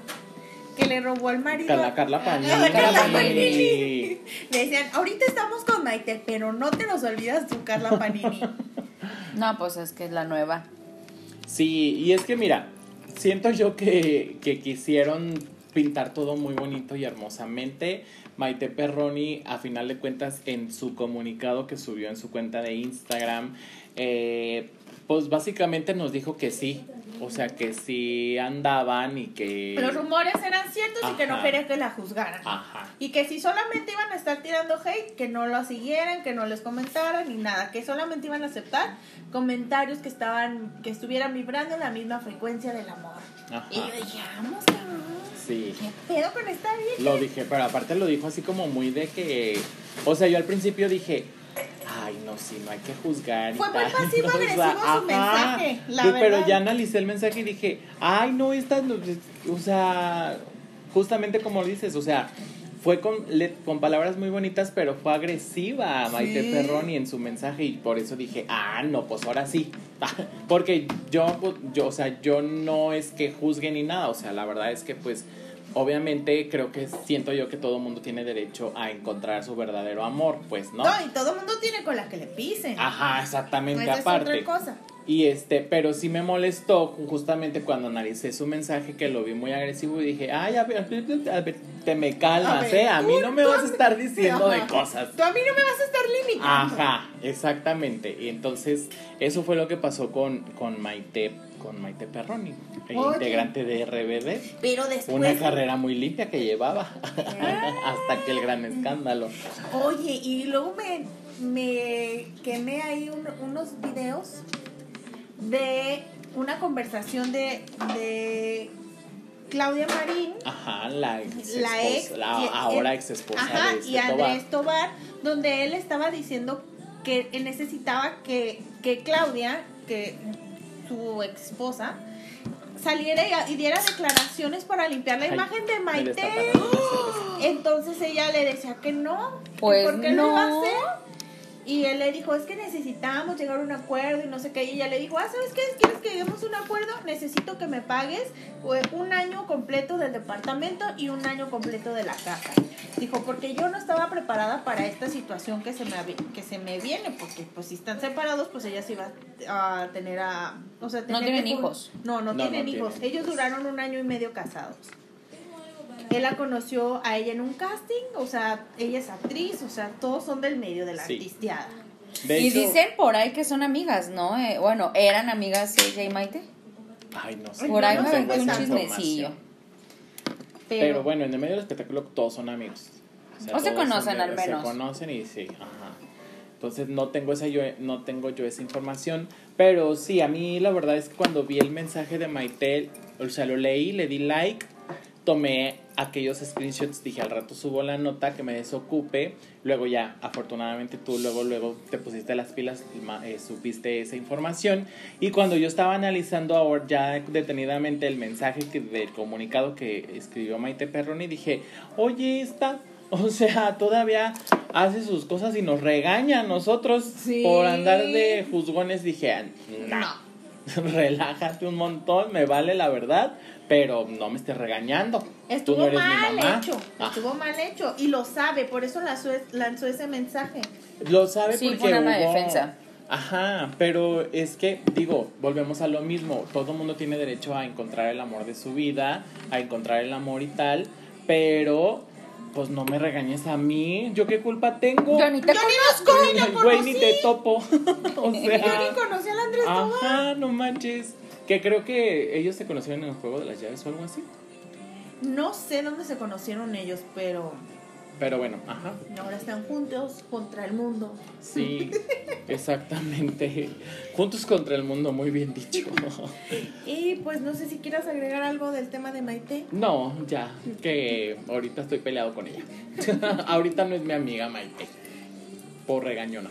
que le robó el marido. Carla, Carla Panini. Ah, la Carla Panini. Panini. Le decían, ahorita estamos con Maite, pero no te nos olvidas tu Carla Panini. No, pues es que es la nueva. Sí, y es que mira, siento yo que, que quisieron pintar todo muy bonito y hermosamente. Maite Perroni, a final de cuentas, en su comunicado que subió en su cuenta de Instagram, eh, pues básicamente nos dijo que sí. O sea, que sí andaban y que... Los rumores eran ciertos y que no Ajá. quería que la juzgaran. Ajá. Y que si solamente iban a estar tirando hate, que no lo siguieran, que no les comentaran ni nada, que solamente iban a aceptar comentarios que estaban, que estuvieran vibrando en la misma frecuencia del amor. Ajá. Y yo dije, vamos, cabrón. Sí. ¿Qué pedo con esta vieja? Lo dije, pero aparte lo dijo así como muy de que... O sea, yo al principio dije... Ay, no, sí, no hay que juzgar. Fue muy tal". pasivo-agresivo O sea, su mensaje, la Sí, Pero ya analicé el mensaje y dije, ay, no, esta... O sea, justamente como lo dices, o sea... Fue con, le- con palabras muy bonitas, pero fue agresiva Maite Sí. Perroni en su mensaje y por eso dije, ah, no, pues ahora sí. Porque yo, pues, yo, o sea, yo no es que juzgue ni nada, o sea, la verdad es que pues obviamente creo que siento yo que todo mundo tiene derecho a encontrar su verdadero amor, pues, ¿no? No, y todo mundo tiene con la que le pisen. Ajá, exactamente, Esa es aparte. otra cosa. Y este, pero sí me molestó justamente cuando analicé su mensaje que lo vi muy agresivo y dije, ay, a ver, a ver, te me calmas, A ver, ¿eh? A mí tú- no me vas a estar diciendo de cosas. Tú a mí no me vas a estar limitando. Ajá, exactamente. Y entonces, eso fue lo que pasó con, con Maite, con Maite Perroni, Oye. integrante de RBD. Pero después. Una carrera muy limpia que llevaba hasta que el gran escándalo. Oye, y luego me, me quemé ahí un- unos videos de una conversación de, de Claudia Marín, Ajá, la ex la ex, la y- ahora ex esposa ajá, de este y Tobar. Andrés Tobar, donde él estaba diciendo que él necesitaba que, que Claudia, que su ex esposa, saliera y, y diera declaraciones para limpiar la Ay, imagen de Maite. Entonces ella le decía que no, Pues ¿por qué lo iba a no. hacer? Y él le dijo, es que necesitamos llegar a un acuerdo y no sé qué. Y ella le dijo, ah, ¿sabes qué? ¿Quieres que lleguemos a un acuerdo? Necesito que me pagues pues, un año completo del departamento y un año completo de la casa. Dijo, porque yo no estaba preparada para esta situación que se me, que se me viene, porque pues si están separados, pues ella se iba a tener a... O sea, No tener tienen que- hijos. No, no, No, no tienen hijos. tienen. Ellos duraron un año y medio casados. Él la conoció a ella en un casting, o sea, ella es actriz, o sea, todos son del medio de la Sí. artisteada. De y hecho- dicen por ahí que son amigas, ¿no? Eh, bueno, eran amigas ella y Maite. Ay, no sé. Por yo ahí no me tengo aventé un chismecillo. información. Pero, bueno, en el medio del espectáculo todos son amigos. O se todos son conocen al menos. Se conocen y sí, ajá. Entonces no tengo esa yo no tengo yo esa información, pero sí, a mí la verdad es que cuando vi el mensaje de Maitel, o sea, lo leí, le di like, tomé aquellos screenshots, dije al rato subo la nota que me desocupe, luego ya afortunadamente tú luego luego te pusiste las pilas, eh, supiste esa información y cuando yo estaba analizando ahora ya detenidamente el mensaje que, del comunicado que escribió Maite Perroni, dije, oye esta, o sea, todavía hace sus cosas y nos regaña a nosotros Sí. por andar de juzgones, dije, "Ah, no. No. relájate un montón, me vale la verdad, pero no me estés regañando. Estuvo Tú no eres mal mi mamá. hecho, Ah, estuvo mal hecho y lo sabe, por eso lanzó, lanzó ese mensaje. lo sabe Sí, porque fue una hubo- defensa. Ajá, pero es que, digo, volvemos a lo mismo. Todo el mundo tiene derecho a encontrar el amor de su vida, a encontrar el amor y tal, pero pues no me regañes a mí. ¿Yo qué culpa tengo? Yo ni te Yo conozco. ni lo Güey, ni conocí. te topo. o Yo ni conocí al Andrés. Ajá, no manches. Que creo que ellos se conocieron en el juego de las llaves o algo así. No sé dónde se conocieron ellos, pero Pero bueno, ajá. ahora están juntos contra el mundo. Sí, exactamente. Juntos contra el mundo, muy bien dicho. Y pues no sé si quieras agregar algo del tema de Maite. No, ya, que ahorita estoy peleado con ella. ahorita no es mi amiga Maite. Por regañona.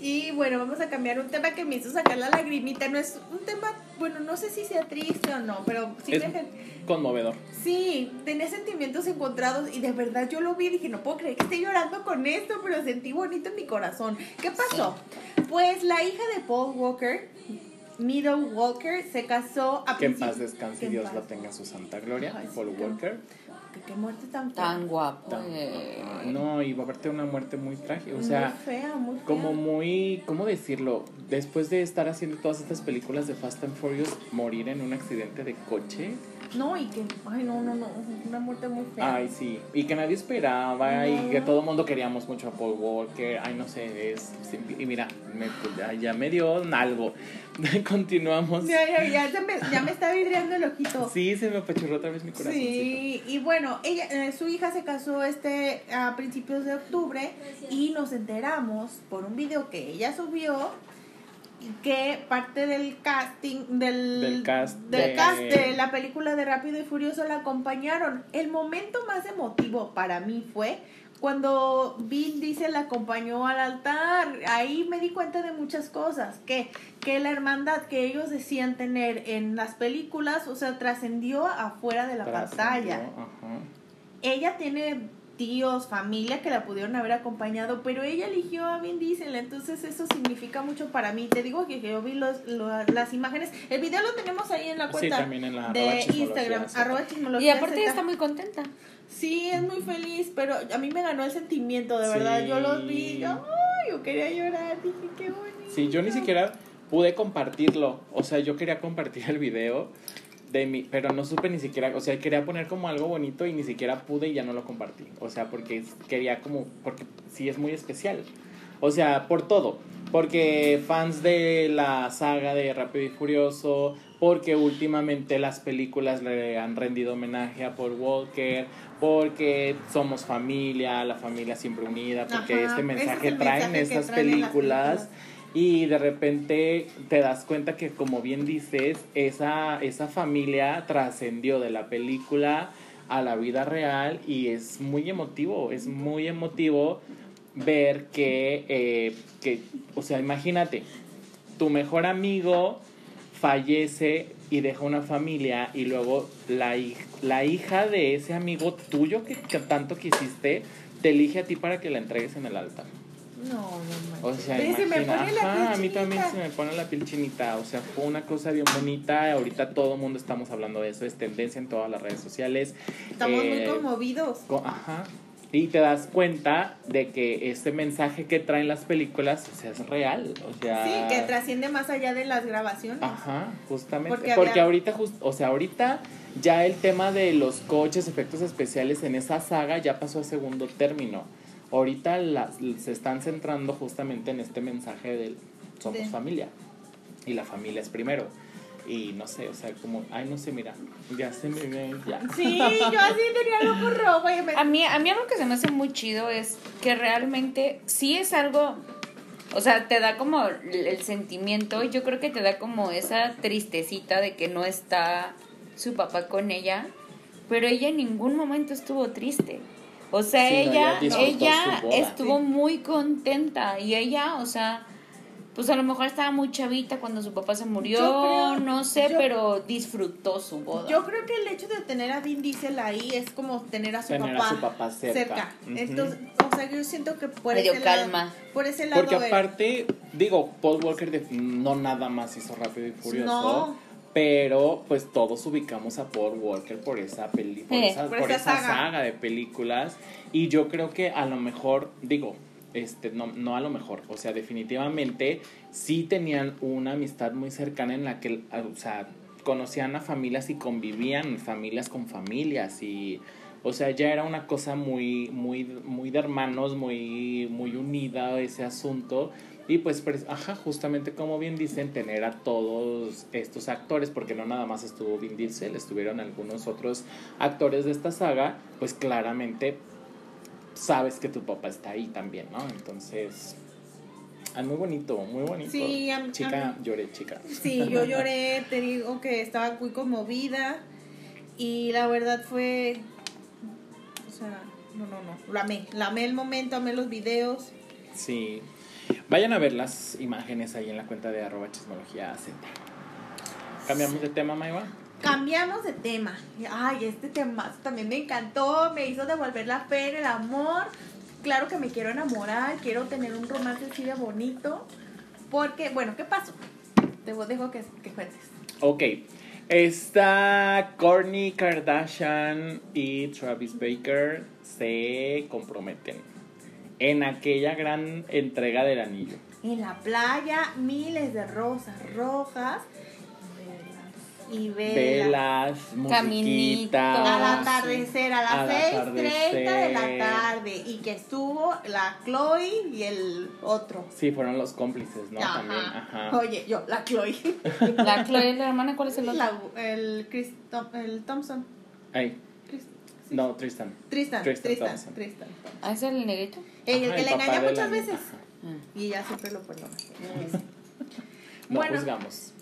Y bueno, vamos a cambiar un tema que me hizo sacar la lagrimita. No es un tema, bueno, no sé si sea triste o no, pero sí, Es me conmovedor. sí, tenía sentimientos encontrados y de verdad yo lo vi y dije, no puedo creer que esté llorando con esto, pero sentí bonito en mi corazón. ¿Qué pasó? Pues la hija de Paul Walker, Meadow Walker, se casó a Que en paz descanse y Dios paz. lo tenga en su santa gloria. Ay, Paul Walker. Qué muerte tan. Tan guapo. Tan- eh. No, y va a verte una muerte muy trágica. O muy sea, fea, muy fea. como muy, ¿cómo decirlo? Después de estar haciendo todas estas películas de Fast and Furious, morir en un accidente de coche. No, y que, ay, no, no, no, una muerte muy fea. Ay, sí. Y que nadie esperaba y que todo el mundo queríamos mucho a Paul Walker. Ay, no sé, es... Y mira, me, ya, ya me dio algo. Continuamos. Ya, ya, ya, se me, ya me está vidriando el ojito. Sí, se me apachurró otra vez mi corazón. Sí, y bueno, ella, eh, su hija se casó este a principios de octubre y nos enteramos por un video que ella subió que parte del casting del, Del cast del de- cast de la película de Rápido y Furioso la acompañaron. El momento más emotivo para mí fue cuando Vin Diesel la acompañó al altar. Ahí me di cuenta de muchas cosas, que que la hermandad que ellos decían tener en las películas, o sea, trascendió afuera de la pantalla. Ajá. Ella tiene tíos, familia que la pudieron haber acompañado, pero ella eligió a Vin Diesel, entonces eso significa mucho para mí. Te digo que yo vi los, lo- las imágenes, el video lo tenemos ahí en la Sí, cuenta también en la arroba de Instagram, Z. arroba Y chismología aparte Z. ella está muy contenta. Sí, es muy feliz, pero a mí me ganó el sentimiento, de verdad. Sí. Yo los vi, y yo, ay, yo quería llorar, dije, qué bonito. Sí, yo ni siquiera pude compartirlo. O sea, yo quería compartir el video de mi, pero no supe ni siquiera, o sea, quería poner como algo bonito y ni siquiera pude y ya no lo compartí. O sea, porque quería como, porque sí es muy especial. O sea, por todo. Porque fans de la saga de Rápido y Furioso, porque últimamente las películas le han rendido homenaje a Paul Walker, porque somos familia, la familia siempre unida, porque Ajá, este es mensaje el traen mensaje estas traen películas. Y de repente te das cuenta que, como bien dices, esa, esa familia trascendió de la película a la vida real y es muy emotivo, es muy emotivo ver que, eh, que o sea, imagínate, tu mejor amigo fallece y deja una familia y luego la, la hija de ese amigo tuyo que tanto quisiste te elige a ti para que la entregues en el altar. No, no O sea, se me pone la ajá, a mí también se me pone la piel chinita. O sea, fue una cosa bien bonita. Ahorita todo el mundo estamos hablando de eso. Es tendencia en todas las redes sociales. Estamos muy Eh, conmovidos. co- Ajá. Y te das cuenta de que este mensaje que traen las películas, o sea, es real. O sea, Sí, que trasciende más allá de las grabaciones. Ajá, justamente. Porque Porque, había- ahorita, just- o sea, ahorita ya el tema de los coches, efectos especiales en esa saga ya pasó a segundo término. Ahorita las- se están centrando justamente en este mensaje del somos familia. Y la familia es primero. Y no sé, o sea, como, ay, no sé, mira, ya se me ve, ya. Sí, yo así tenía el ojo rojo y me... A mí, a mí algo que se me hace muy chido es que realmente sí es algo, o sea, te da como el, el sentimiento, yo creo que te da como esa tristecita de que no está su papá con ella, pero ella en ningún momento estuvo triste. O sea, Sí, no, ella, ella estuvo Sí. muy contenta y ella, o sea, pues a lo mejor estaba muy chavita cuando su papá se murió, Yo creo- no sé, yo- pero disfrutó su boda. Yo creo que el hecho de tener a Vin Diesel ahí es como tener a su, Tener a papá, su papá cerca. Entonces, o sea, yo siento que por ese lado, calma. por ese lado Porque aparte, digo, Paul Walker de- no nada más hizo Rápido y Furioso. No. Pero pues todos ubicamos a Paul Walker por esa peli, por, Eh, esa, por por esa saga. de películas. Y yo creo que a lo mejor, digo, este, no, no a lo mejor, o sea, definitivamente sí tenían una amistad muy cercana en la que, o sea, conocían a familias y convivían familias con familias y o sea, ya era una cosa muy muy muy de hermanos, muy muy unida ese asunto y pues ajá, justamente como bien dicen, tener a todos estos actores porque no nada más estuvo Vin Diesel, estuvieron algunos otros actores de esta saga, pues claramente sabes que tu papá está ahí también, ¿no? Entonces, ah, muy bonito, muy bonito. Sí, a- chica, lloré, chica. Sí, yo lloré, te digo que estaba muy conmovida y la verdad fue, o sea, no, no, no, la amé, la amé el momento, amé los videos. Sí. Vayan a ver las imágenes ahí en la cuenta de arroba chismología Z. ¿Cambiamos de tema, Maiva? Cambiamos de tema. Ay, este tema también me encantó, me hizo devolver la fe en el amor. Claro que me quiero enamorar, quiero tener un romance de bonito. Porque, bueno, ¿qué pasó? Te dejo que, que cuentes. Ok. Está Kourtney Kardashian y Travis Baker se comprometen en aquella gran entrega del anillo. En la playa, miles de rosas rojas y velas. Velas, Caminito. musiquita. Al atardecer, a las 6.30 de la tarde. Y que estuvo la Chloe y el otro. Sí, fueron los cómplices, ¿no? Ajá. También, ajá. Oye, yo, la Chloe. La Chloe, la hermana, ¿cuál es el otro? La- el, Chris, el Thompson. Chris- no, Tristan. Tristan, Tristan Tristan, Thompson. Tristan. Ah, es el negrito. El, Ajá, que el le engaña muchas veces. ajá. Y ella siempre lo perdona. No Bueno. juzgamos.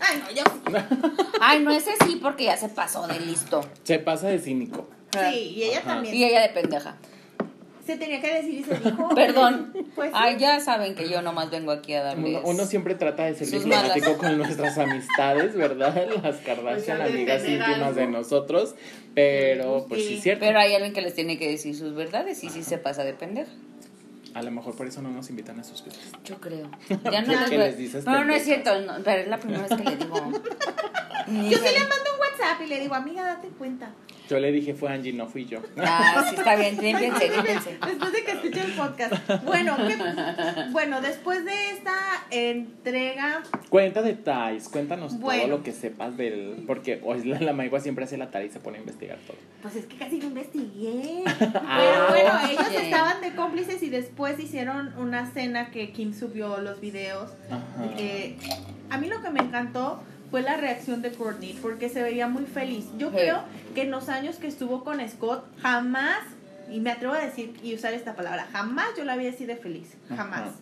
Ay, no, yo Ay, no ese sí porque ya se pasó de listo. Se pasa de cínico. sí. Y ella Ajá. también. Y ella de pendeja. Se tenía que decir y se dijo. Perdón. Pues sí. Ay, ya saben que yo nomás vengo aquí a darles. Uno, uno siempre trata de ser diplomático con nuestras amistades, ¿verdad? Las Kardashian, Pues, amigas íntimas algo. de nosotros. Pero, pues sí, Sí. es cierto. Pero hay alguien que les tiene que decir sus verdades y sí se pasa de pendeja. A lo mejor por eso no nos invitan a sus fiestas. Yo creo. Ya no les les dices No, no es cierto, no, pero es la primera vez que le digo. Yo sí le mando un WhatsApp y le digo, amiga, date cuenta. Yo le dije fue Angie, no fui yo. Ah, sí, está bien, límpiense, límpiense. Después de que escuché el podcast. Bueno, ¿qué- bueno, después de esta entrega, Cuenta detalles, cuéntanos Bueno. todo lo que sepas del. Porque hoy la, la Maigua siempre hace la tarea y se pone a investigar todo. pues es que casi no investigué. Ah, Pero bueno, ellos estaban de cómplices y después hicieron una cena que Kim subió los videos. Ajá. Eh, a mí lo que me encantó fue la reacción de Courtney porque se veía muy feliz. Yo Sí. creo que en los años que estuvo con Scott jamás, y me atrevo a decir y usar esta palabra, jamás yo la así de feliz, jamás.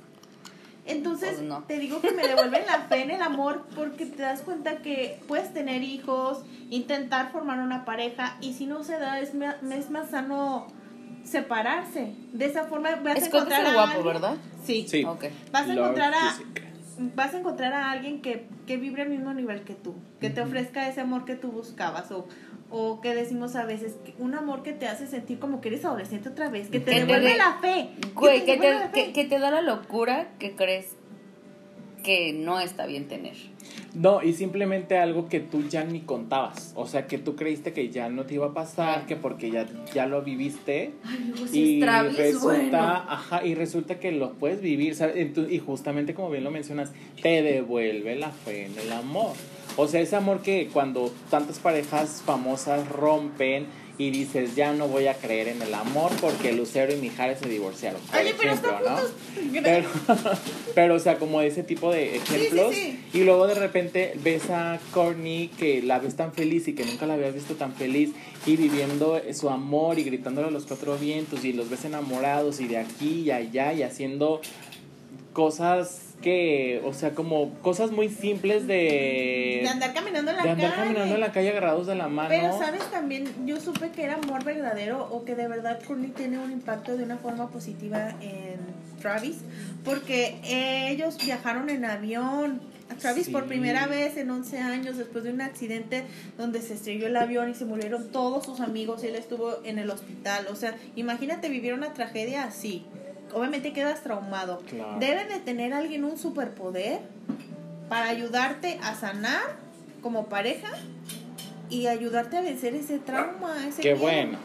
Entonces, Pues no. te digo que me devuelven la fe en el amor porque te das cuenta que puedes tener hijos, intentar formar una pareja y si no se da es, más sano separarse. De esa forma vas a encontrar es el guapo, ¿verdad? Sí. Sí. Vas a encontrar a. vas a encontrar a alguien que, que vibre al mismo nivel que tú, que te ofrezca ese amor que tú buscabas o o que decimos a veces un amor que te hace sentir como que eres adolescente otra vez, que te Que te devuelve la fe. Güey, que te, la que, fe. que te da la locura que crees que no está bien tener. No, y simplemente algo que tú ya ni contabas. O sea, que tú creíste que ya no te iba a pasar, que porque ya, ya lo viviste. Ay, luego y resulta, ajá, y resulta que lo puedes vivir, y justamente como bien lo mencionas, te devuelve la fe en el amor. O sea, ese amor que cuando tantas parejas famosas rompen y dices, ya no voy a creer en el amor porque Lucero y Mijares se divorciaron. Por Oye, pero ejemplo, están ¿no? Pero, pero, o sea, como ese tipo de ejemplos. sí. Y luego de repente ves a Courtney que la ves tan feliz y que nunca la habías visto tan feliz y viviendo su amor y gritándole a los cuatro vientos y los ves enamorados y de aquí y allá y haciendo cosas que, o sea, como cosas muy simples de... de andar caminando en la de andar calle. caminando en la calle agarrados de la mano. Pero sabes también, yo supe que era amor verdadero o que de verdad Courtney tiene un impacto de una forma positiva en Travis, porque ellos viajaron en avión. A Travis Sí. por primera vez en 11 años después de un accidente donde se estrelló el avión y se murieron todos sus amigos y él estuvo en el hospital. O sea, imagínate vivir una tragedia así. Obviamente quedas traumado. Claro. Debe de tener alguien un superpoder para ayudarte a sanar como pareja y ayudarte a vencer ese trauma, ese Qué miedo. bueno.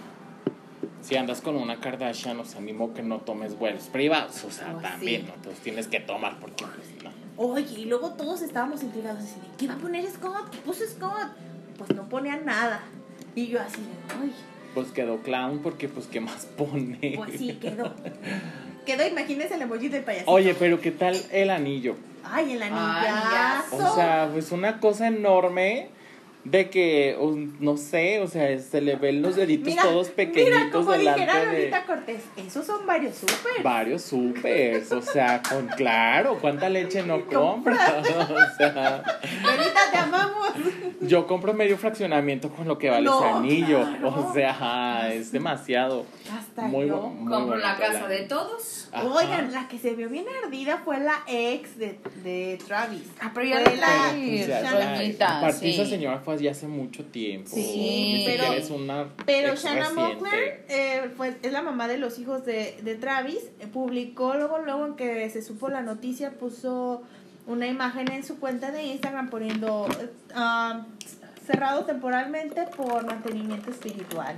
Si andas con una Kardashian, os animo que no tomes vuelos privados. O sea, Oh, también, sí. ¿no? Pues tienes que tomar porque, pues, no. Oye, y luego todos estábamos intrigados así de, ¿qué va a poner Scott? ¿Qué puso Scott? Pues no ponía nada. Y yo así de, ay, Pues quedó clown porque, pues, ¿qué más pone? pues sí, quedó. Quedó, imagínense el emoji del payasito. Oye, pero ¿qué tal el anillo? Ay, el Ay, anillazo. O sea, pues una cosa enorme de que, un- no sé, o sea, se le ven los deditos mira, todos mira pequeñitos como dijera delante de Lolita Cortés, esos son varios súper. varios supers. O sea, con claro, ¿cuánta leche no compras? O sea, Lolita, te amamos. yo compro medio fraccionamiento con lo que vale No, ese anillo. claro. O sea, es demasiado. Hasta Muy, yo. muy Compro la casa de todos. Ajá. Oigan, la que se vio bien ardida fue la ex de, de Travis. Ah, pero ya Fue la- Rolita, ya- aparte, sí. señora fue ya hace mucho tiempo. Sí, Ni pero- es una Pero Shanna. Mockler eh, fue, es la mamá de los hijos de, de Travis. eh, publicó luego, luego en que se supo la noticia, puso una imagen en su cuenta de Instagram poniendo eh, ah, cerrado temporalmente por mantenimiento espiritual.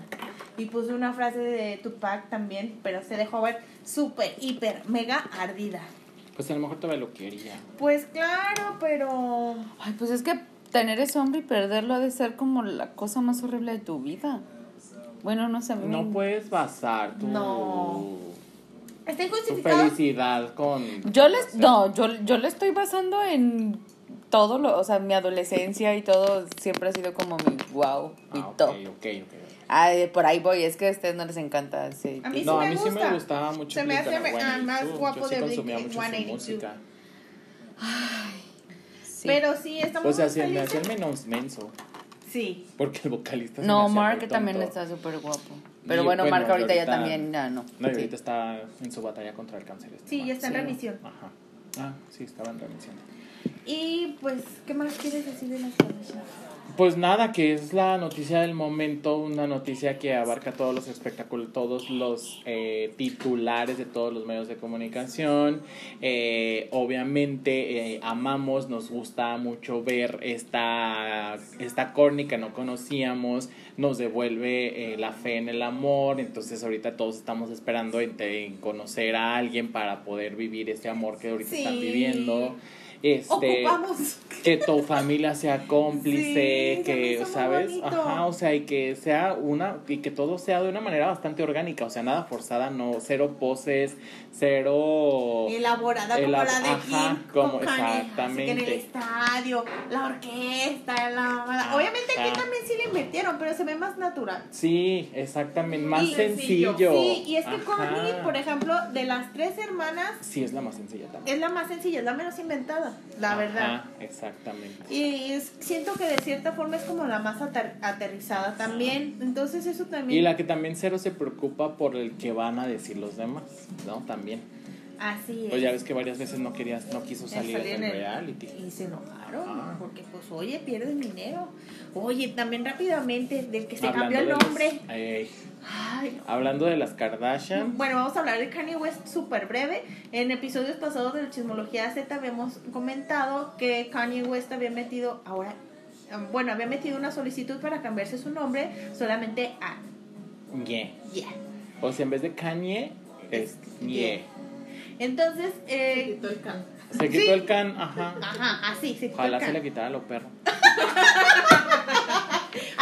Y puso una frase de Tupac también, pero se dejó ver súper, hiper, mega ardida. Pues a lo mejor todavía lo quería. Pues claro, pero... Ay, pues es que tener ese hombre y perderlo ha de ser como la cosa más horrible de tu vida. Bueno, no sé, a No me- puedes basar tu, No. Está tu felicidad con... Yo les, no, yo, yo le estoy basando en todo lo, o sea, mi adolescencia y todo siempre ha sido como mi wow, mi Ah, ok, top. ok, ok. Ay, por ahí voy, es que a ustedes no les encanta A mí sí no, a me mí sí me gustaba mucho Se me hace Blink-182. ah, más guapo Yo sí de consumía Blink- mucho su 182. música. Sí. Pero sí, estamos O sea, muy se me el menos menso. Sí. Porque el vocalista se me No, hacía Mark muy también tonto. está súper guapo. Pero Y, bueno, bueno, Mark ahorita, ya ahorita- también, ya no. No, y Sí. ahorita está en su batalla contra el cáncer. este Sí, man. ya está en Sí. remisión. Ajá. Ah, sí, estaba en remisión. Y pues, ¿qué más quieres decir de las Kardashian? Pues nada, que es la noticia del momento, una noticia que abarca todos los espectáculos, todos los eh, titulares de todos los medios de comunicación. Eh, obviamente eh, amamos, nos gusta mucho ver esta, esta que no conocíamos, nos devuelve eh, la fe en el amor, entonces ahorita todos estamos esperando en, en conocer a alguien para poder vivir este amor que ahorita están viviendo. Este, Ocupamos. que tu familia sea cómplice, Sí, que, ¿sabes? Ajá, o sea, y que sea una, y que todo sea de una manera bastante orgánica, o sea, nada forzada, no, cero poses, cero... elaborada como Elab- la de ajá, Kim como- con Kanye, así exactamente. que en el estadio, la orquesta, la obviamente aquí también sí le invirtieron, pero se ve más natural. Sí, exactamente, más Y- sencillo. Sí, y es que. Connie, por ejemplo, de las tres hermanas, Sí, es la más sencilla también. es la más sencilla, es la menos inventada, la Ajá, verdad. exactamente. Y es- siento que de cierta forma es como la más ater- aterrizada también. Entonces eso también... Y la que también cero se preocupa por el que van a decir los demás, ¿no? También. Así es. Pues ya ves que varias veces no querías, no quiso salir en el reality. Y se enojaron, Ah. porque pues oye, pierden dinero. Oye, también rápidamente, del que se Hablando cambió el los- nombre. Ay, no. hablando de las Kardashian, Bueno, vamos a hablar de Kanye West súper breve. En episodios pasados de Chismología Z habíamos comentado que Kanye West había metido, ahora, um, bueno, había metido una solicitud para cambiarse su nombre solamente a. Yeah. O sea, en vez de Kanye, es ñe. Entonces, eh, quitó el can. Se quitó Sí. el can, ajá. ajá, así, se quitó Ojalá el se le can. quitara a los perros.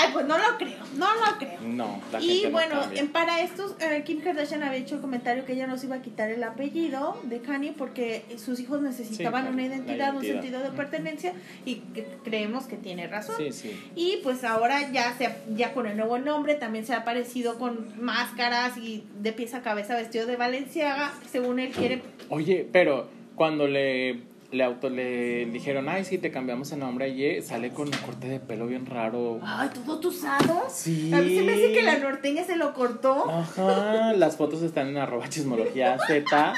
Ay, pues no lo creo, no lo creo. No, la Y no bueno, cambia. en- para estos, eh, Kim Kardashian había hecho el comentario que ella no se iba a quitar el apellido de Kanye porque sus hijos necesitaban claro, una la identidad, un identidad. sentido de pertenencia y que creemos que tiene razón. Sí, sí. Y pues ahora ya se ya con el nuevo nombre también se ha aparecido con máscaras y de pies a cabeza vestido de Valenciaga, según él quiere. Oye, pero cuando le, le auto le dijeron, ay, sí, te cambiamos el nombre a Ye, sale con un corte de pelo bien raro. Ay, todo tusado. Sí. A mí se me hace que la norteña se lo cortó. Ajá, las fotos están en arroba chismología Z.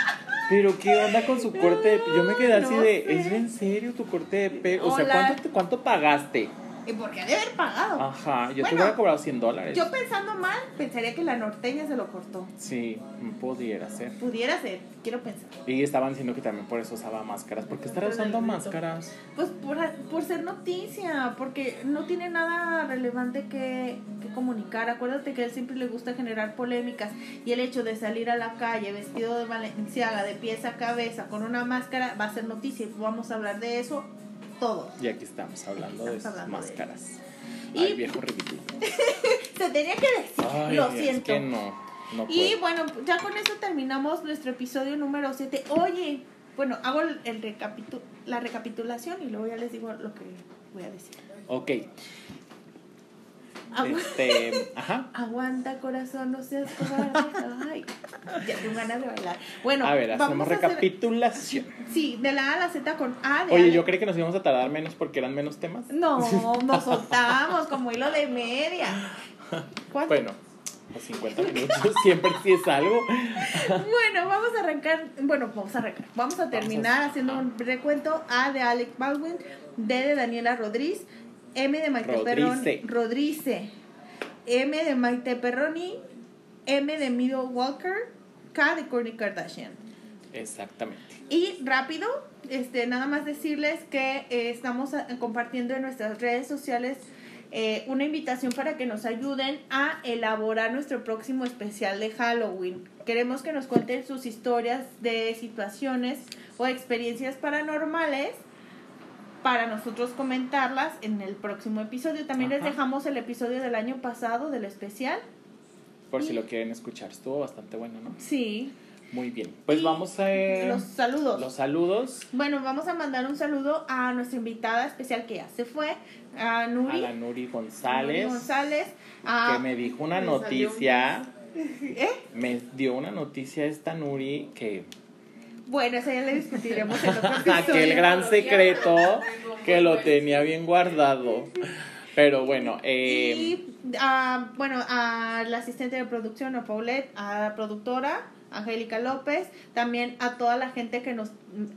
Pero qué onda con su corte de Yo me quedé así No de, sé. ¿es en serio tu corte de pelo? O sea. ¿cuánto, ¿cuánto pagaste? Y porque ha de haber pagado. Ajá, yo te Bueno, hubiera cobrado 100 dólares. Yo pensando mal, pensaría que la norteña se lo cortó. Sí, pudiera ser. Pudiera ser, quiero pensar. Y estaban diciendo que también por eso usaba máscaras. ¿Por qué estará usando máscaras? Pues por, por ser noticia, porque no tiene nada relevante que, que comunicar. Acuérdate que a él siempre le gusta generar polémicas y el hecho de salir a la calle vestido de Valenciaga, de pies a cabeza, con una máscara, va a ser noticia y vamos a hablar de eso todo. Y aquí estamos hablando de Estamos hablando de máscaras. Y- Ay, viejo ridículo. Se tenía que decir, Ay, lo es siento. que no, no Y bueno, ya con eso terminamos nuestro episodio número 7. Oye, bueno, hago el, el recapitu la recapitulación y luego ya les digo lo que voy a decir. Ok, Agu- este, ajá. Aguanta, corazón, no seas cobarde. Ay, ya tengo ganas de bailar. Bueno, A ver, hacemos vamos a hacer- recapitulación. Sí, de la A a la Z con A. De Oye, yo creí que nos íbamos a tardar menos porque eran menos temas. No, nos soltamos como hilo de media. ¿Cuánto? Bueno, los 50 minutos siempre sí es algo. Bueno, vamos a arrancar, bueno, vamos a arrancar. Vamos a terminar a- haciendo ah. un recuento A de Alec Baldwin, D de Daniela Rodríguez, M de Maite Rodrice. Perroni, Rodrice, M de Maite Perroni, M de Middle Walker, K de Kourtney Kardashian. Exactamente. Y rápido, este, nada más decirles que eh, estamos a- compartiendo en nuestras redes sociales eh, una invitación para que nos ayuden a elaborar nuestro próximo especial de Halloween. Queremos que nos cuenten sus historias de situaciones o experiencias paranormales para nosotros comentarlas en el próximo episodio. También les dejamos el episodio del año pasado del especial. Por si lo quieren escuchar. Estuvo bastante bueno, ¿no? Sí. Muy bien. Pues Y vamos a eh, Los saludos. los saludos Bueno, vamos a mandar un saludo a nuestra invitada especial que ya se fue, a a Nuri, la Nuri Nuri González, González, a- que me dijo una Me noticia. ¿Eh? Me dio una noticia esta Nuri que Bueno, eso ya le discutiremos en otro episodio. aquel gran secreto que lo tenía bien guardado. Pero bueno, eh, Y a, bueno, a la asistente de producción, a Paulette, a la productora, Angélica López, también a toda la gente que nos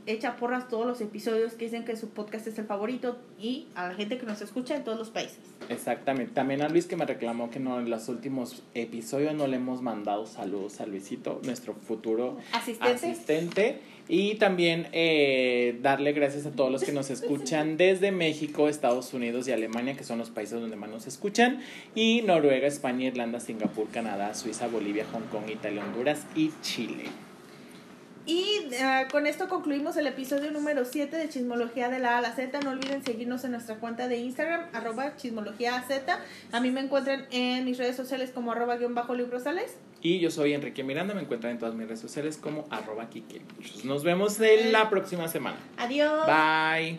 echa porras todos los episodios, que dicen que su podcast es el favorito, y a la gente que nos escucha en todos los países. exactamente. También a Luis que me reclamó que no en los últimos episodios no le hemos mandado saludos a Luisito, nuestro futuro Asistente. asistente. Y también eh, darle gracias a todos los que nos escuchan desde México, Estados Unidos y Alemania, que son los países donde más nos escuchan. Y Noruega, España, Irlanda, Singapur, Canadá, Suiza, Bolivia, Hong Kong, Italia, Honduras y Chile. Y eh, con esto concluimos el episodio número 7 de Chismología de la A a la Z. No olviden seguirnos en nuestra cuenta de Instagram, arroba chismología Z. A mí me encuentran en mis redes sociales como arroba guion bajo librosales. Y yo soy Enrique Miranda, me encuentran en todas mis redes sociales como arroba Kike. Nos vemos en la próxima semana. Adiós. Bye.